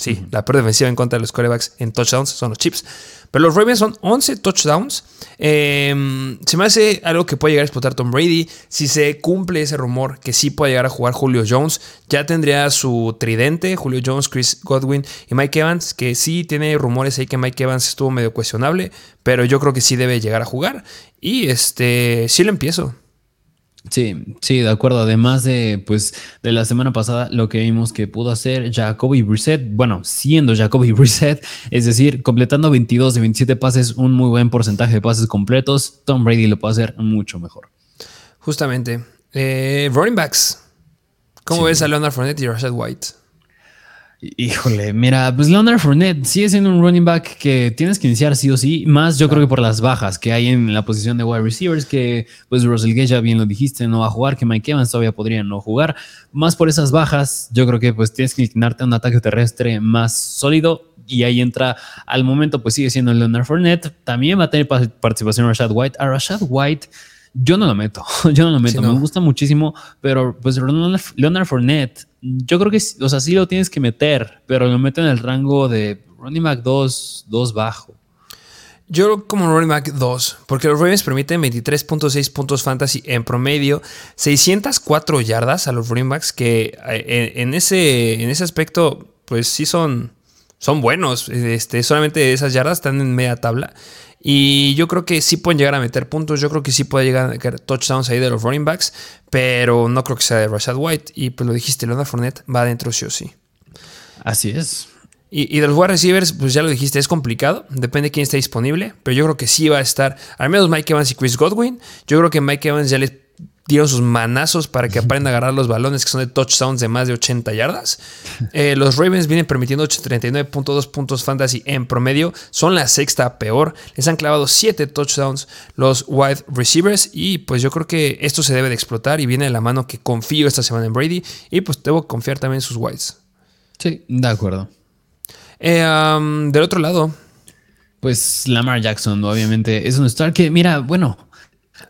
Sí, la peor defensiva en contra de los quarterbacks en touchdowns son los Chips. Pero los Ravens son 11 touchdowns. Em, se me hace algo que puede llegar a explotar Tom Brady. Si se cumple ese rumor que sí puede llegar a jugar Julio Jones, ya tendría su tridente, Julio Jones, Chris Godwin y Mike Evans, que sí tiene rumores ahí que Mike Evans estuvo medio cuestionable, pero yo creo que sí debe llegar a jugar. Y este, sí lo empiezo. Sí, sí, de acuerdo. Además de, pues, de la semana pasada, lo que vimos que pudo hacer Jacoby Brissett, bueno, siendo Jacoby Brissett, es decir, completando 22 de 27 pases, un muy buen porcentaje de pases completos, Tom Brady lo puede hacer mucho mejor. Justamente. Eh, running backs. ¿Cómo ves a Leonard Fournette y Rashad White? Híjole, mira, pues Leonard Fournette sigue siendo un running back que tienes que iniciar sí o sí, más yo creo que por las bajas que hay en la posición de wide receivers, que pues Russell Gage ya bien lo dijiste, no va a jugar, que Mike Evans todavía podría no jugar, más por esas bajas, yo creo que pues tienes que inclinarte a un ataque terrestre más sólido y ahí entra al momento pues sigue siendo Leonard Fournette, también va a tener participación Rashad White, a Rashad White yo no lo meto, yo no lo meto, me gusta muchísimo, pero pues Leonard Fournette, yo creo que, o sea, sí lo tienes que meter, pero lo meto en el rango de running back 2, 2 bajo. Yo como running back 2, porque los Ravens permiten 23.6 puntos fantasy en promedio, 604 yardas a los running backs, que eh, en, ese, en ese aspecto, pues sí son, son buenos. Este, solamente esas yardas están en media tabla. Y yo creo que sí pueden llegar a meter puntos. Yo creo que sí puede llegar a meter touchdowns ahí de los running backs. Pero no creo que sea de Rashad White. Y pues lo dijiste, Leonard Fournette va adentro sí o sí. Así es. Y, de los wide receivers, pues ya lo dijiste, es complicado. Depende de quién esté disponible. Pero yo creo que sí va a estar. Al menos Mike Evans y Chris Godwin. Yo creo que Mike Evans ya les dieron sus manazos para que aprenda a agarrar los balones que son de touchdowns de más de 80 yardas. Eh, los Ravens vienen permitiendo 39.2 puntos fantasy en promedio. Son la sexta peor. Les han clavado 7 touchdowns los wide receivers. Y pues yo creo que esto se debe de explotar. Y viene de la mano que confío esta semana en Brady. Y pues debo confiar también en sus wides. Sí, de acuerdo. Eh, del otro lado. Pues Lamar Jackson, obviamente, es un star que, mira, bueno,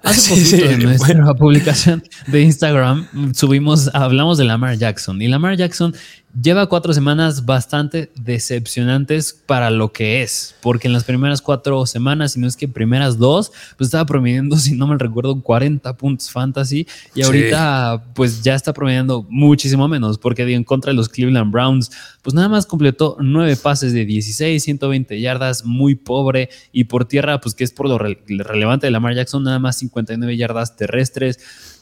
Hace poquito en nuestra publicación de Instagram subimos, hablamos de Lamar Jackson. Y Lamar Jackson lleva cuatro semanas bastante decepcionantes para lo que es, porque en las primeras cuatro semanas, si no es que primeras dos, pues estaba promediando, si no me recuerdo, 40 puntos fantasy y ahorita pues ya está promediando muchísimo menos, porque en contra de los Cleveland Browns, pues nada más completó nueve pases de 16, 120 yardas, muy pobre y por tierra, pues que es por lo relevante de Lamar Jackson, nada más 59 yardas terrestres.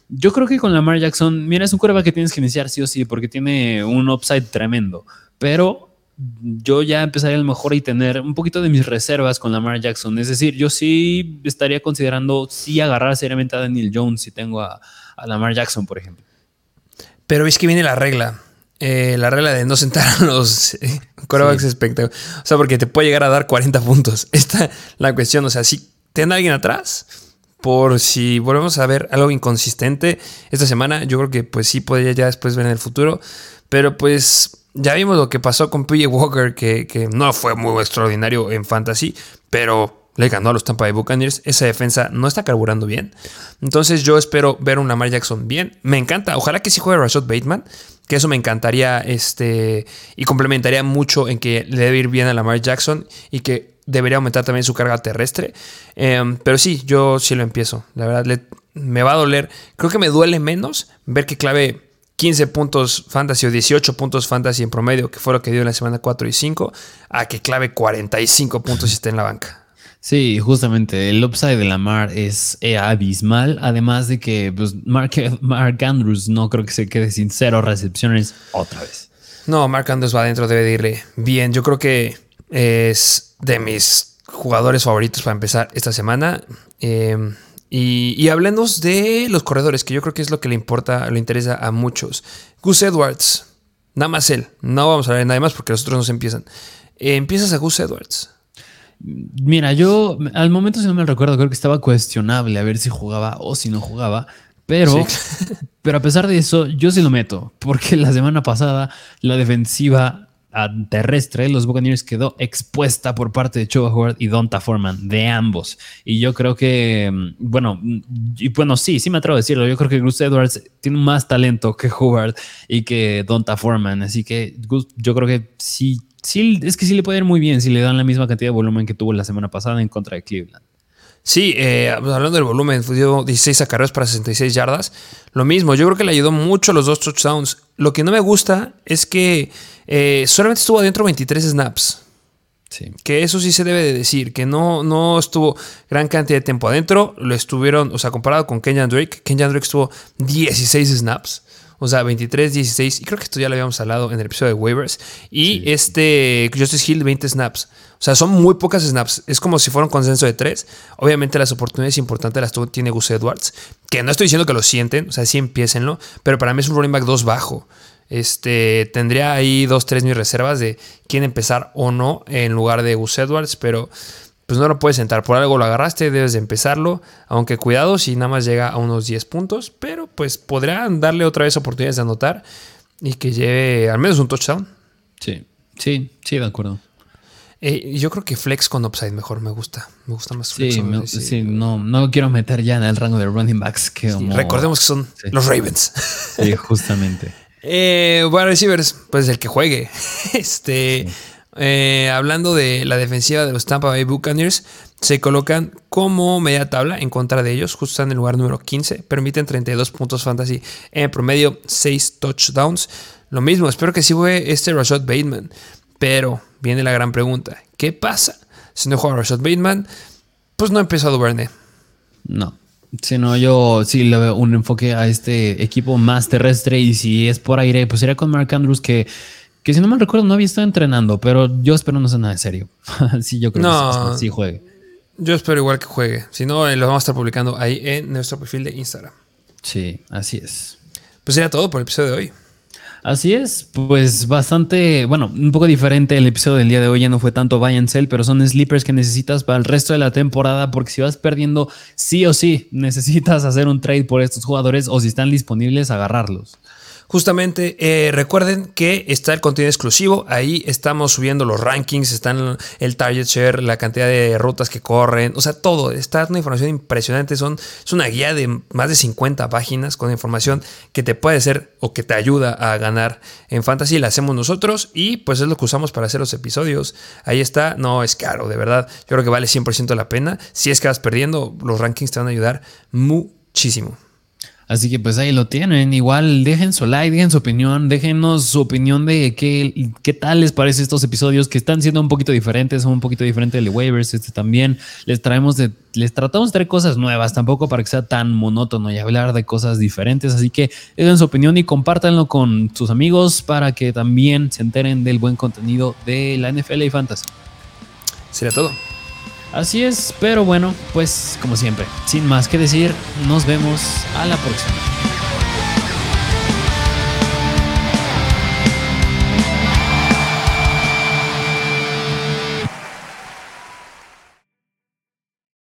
Yo creo que con Lamar Jackson, mira, es un curva que tienes que iniciar sí o sí, porque tiene un upside tremendo. Pero yo ya empezaría a lo mejor y tener un poquito de mis reservas con Lamar Jackson. Es decir, yo sí estaría considerando sí agarrar seriamente a Daniel Jones si tengo a, Lamar Jackson, por ejemplo. Pero es que viene la regla. Eh, la regla de no sentar a los eh, espectaculares. O sea, porque te puede llegar a dar 40 puntos. Esta la cuestión. O sea, si tiene alguien atrás, por si volvemos a ver algo inconsistente esta semana. Yo creo que pues sí podría ya después ver en el futuro. Pero pues ya vimos lo que pasó con PJ Walker, que, no fue muy extraordinario en fantasy, pero le ganó a los Tampa Bay Buccaneers. Esa defensa no está carburando bien. Entonces yo espero ver un Lamar Jackson bien. Me encanta. Ojalá que sí juegue Rashad Bateman. Que eso me encantaría. Este. Y complementaría mucho en que le debe ir bien a Lamar Jackson. Y que debería aumentar también su carga terrestre. Em, pero sí, yo sí lo empiezo. La verdad, me va a doler. Creo que me duele menos ver que clave 15 puntos fantasy o 18 puntos fantasy en promedio, que fue lo que dio en la semana 4 y 5, a que clave 45 puntos y esté en la banca. Sí, justamente el upside de Lamar es eh, abismal, además de que pues, Mark, Mark Andrews no creo que se quede sin cero recepciones otra vez. No, Mark Andrews va adentro, debe de irle bien. Yo creo que es de mis jugadores favoritos para empezar esta semana. Em, y, y hablemos de los corredores, que yo creo que es lo que le importa, le interesa a muchos. Gus Edwards, nada más él. No vamos a hablar de nada más porque los otros no se empiezan. empiezas a Gus Edwards. Mira, yo al momento, si no me recuerdo, creo que estaba cuestionable a ver si jugaba o si no jugaba. Pero, pero a pesar de eso, yo sí lo meto. Porque la semana pasada la defensiva terrestre, los Buccaneers quedó expuesta por parte de Chuba Howard y Donta Foreman, de ambos. Y yo creo que, mm, bueno, y bueno, sí, sí me atrevo a decirlo. Yo creo que Gus Edwards tiene más talento que Howard y que Donta Foreman. Así que yo creo que sí, sí, es que sí le puede ir muy bien si le dan la misma cantidad de volumen que tuvo la semana pasada en contra de Cleveland. Sí, eh, hablando del volumen, dio 16 acarreos para 66 yardas. Lo mismo, yo creo que le ayudó mucho los dos touchdowns. Lo que no me gusta es que eh, solamente estuvo adentro 23 snaps. Sí. Que eso sí se debe de decir, que no, no estuvo gran cantidad de tiempo adentro. Lo estuvieron, o sea, comparado con Kenyan Drake, Kenyan Drake estuvo 16 snaps. O sea, 23, 16. Y creo que esto ya lo habíamos hablado en el episodio de waivers. Y este Justice Hill, 20 snaps. O sea, son muy pocas snaps. Es como si fuera un consenso de 3. Obviamente las oportunidades importantes las tiene Gus Edwards. Que no estoy diciendo que lo sienten. O sea, sí empiecenlo. Pero para mí es un running back 2 bajo. Este, tendría ahí dos, tres mis reservas de quién empezar o no en lugar de Gus Edwards, pero pues no lo puedes sentar. Por algo lo agarraste, debes de empezarlo. Aunque cuidado si nada más llega a unos 10 puntos, pero pues podrán darle otra vez oportunidades de anotar y que lleve al menos un touchdown. Sí, sí, sí, de acuerdo. Eh, yo creo que flex con upside mejor me gusta. Me gusta más flex. Sí, me, sí. no, no quiero meter ya en el rango de running backs que. Recordemos que son los Ravens. Sí, justamente. Eh, bueno, receivers, pues el que juegue. Este, eh, hablando de la defensiva de los Tampa Bay Buccaneers, se colocan como media tabla en contra de ellos, justo en el lugar número 15, permiten 32 puntos fantasy en promedio, 6 touchdowns. Lo mismo, espero que sí fue este Rashad Bateman, pero viene la gran pregunta, ¿qué pasa? Si no juega Rashad Bateman, pues no empezó a Duvernay. No, si no, yo sí le veo un enfoque a este equipo más terrestre y si es por aire, pues sería con Mark Andrews que, que si no me recuerdo no había estado entrenando, pero yo espero no sea nada de serio. sí, yo creo No. que sí, sí juegue. Yo espero igual que juegue, si no, eh, lo vamos a estar publicando ahí en nuestro perfil de Instagram. Sí, así es. Pues sería todo por el episodio de hoy. Así es, pues bastante, bueno, un poco diferente el episodio del día de hoy, ya no fue tanto buy and sell, pero son sleepers que necesitas para el resto de la temporada, porque si vas perdiendo, sí o sí, necesitas hacer un trade por estos jugadores o si están disponibles, agarrarlos. Justamente, eh, recuerden que está el contenido exclusivo. Ahí estamos subiendo los rankings, están el target share, la cantidad de rutas que corren, o sea, todo. Está una información impresionante. Son, es una guía de más de 50 páginas con información que te puede ser o que te ayuda a ganar en fantasy. La hacemos nosotros y pues es lo que usamos para hacer los episodios. Ahí está, no es caro, de verdad. Yo creo que vale 100% la pena. Si es que vas perdiendo, los rankings te van a ayudar muchísimo. Así que pues ahí lo tienen. Igual dejen su like, dejen su opinión, déjenos su opinión de qué, qué tal les parece estos episodios que están siendo un poquito diferentes, son un poquito diferentes de waivers. Este también les traemos de, les tratamos de traer cosas nuevas, tampoco para que sea tan monótono y hablar de cosas diferentes. Así que dejen su opinión y compártanlo con sus amigos para que también se enteren del buen contenido de la NFL y Fantasy. Sería todo. Así es, pero bueno, pues como siempre, sin más que decir, nos vemos a la próxima.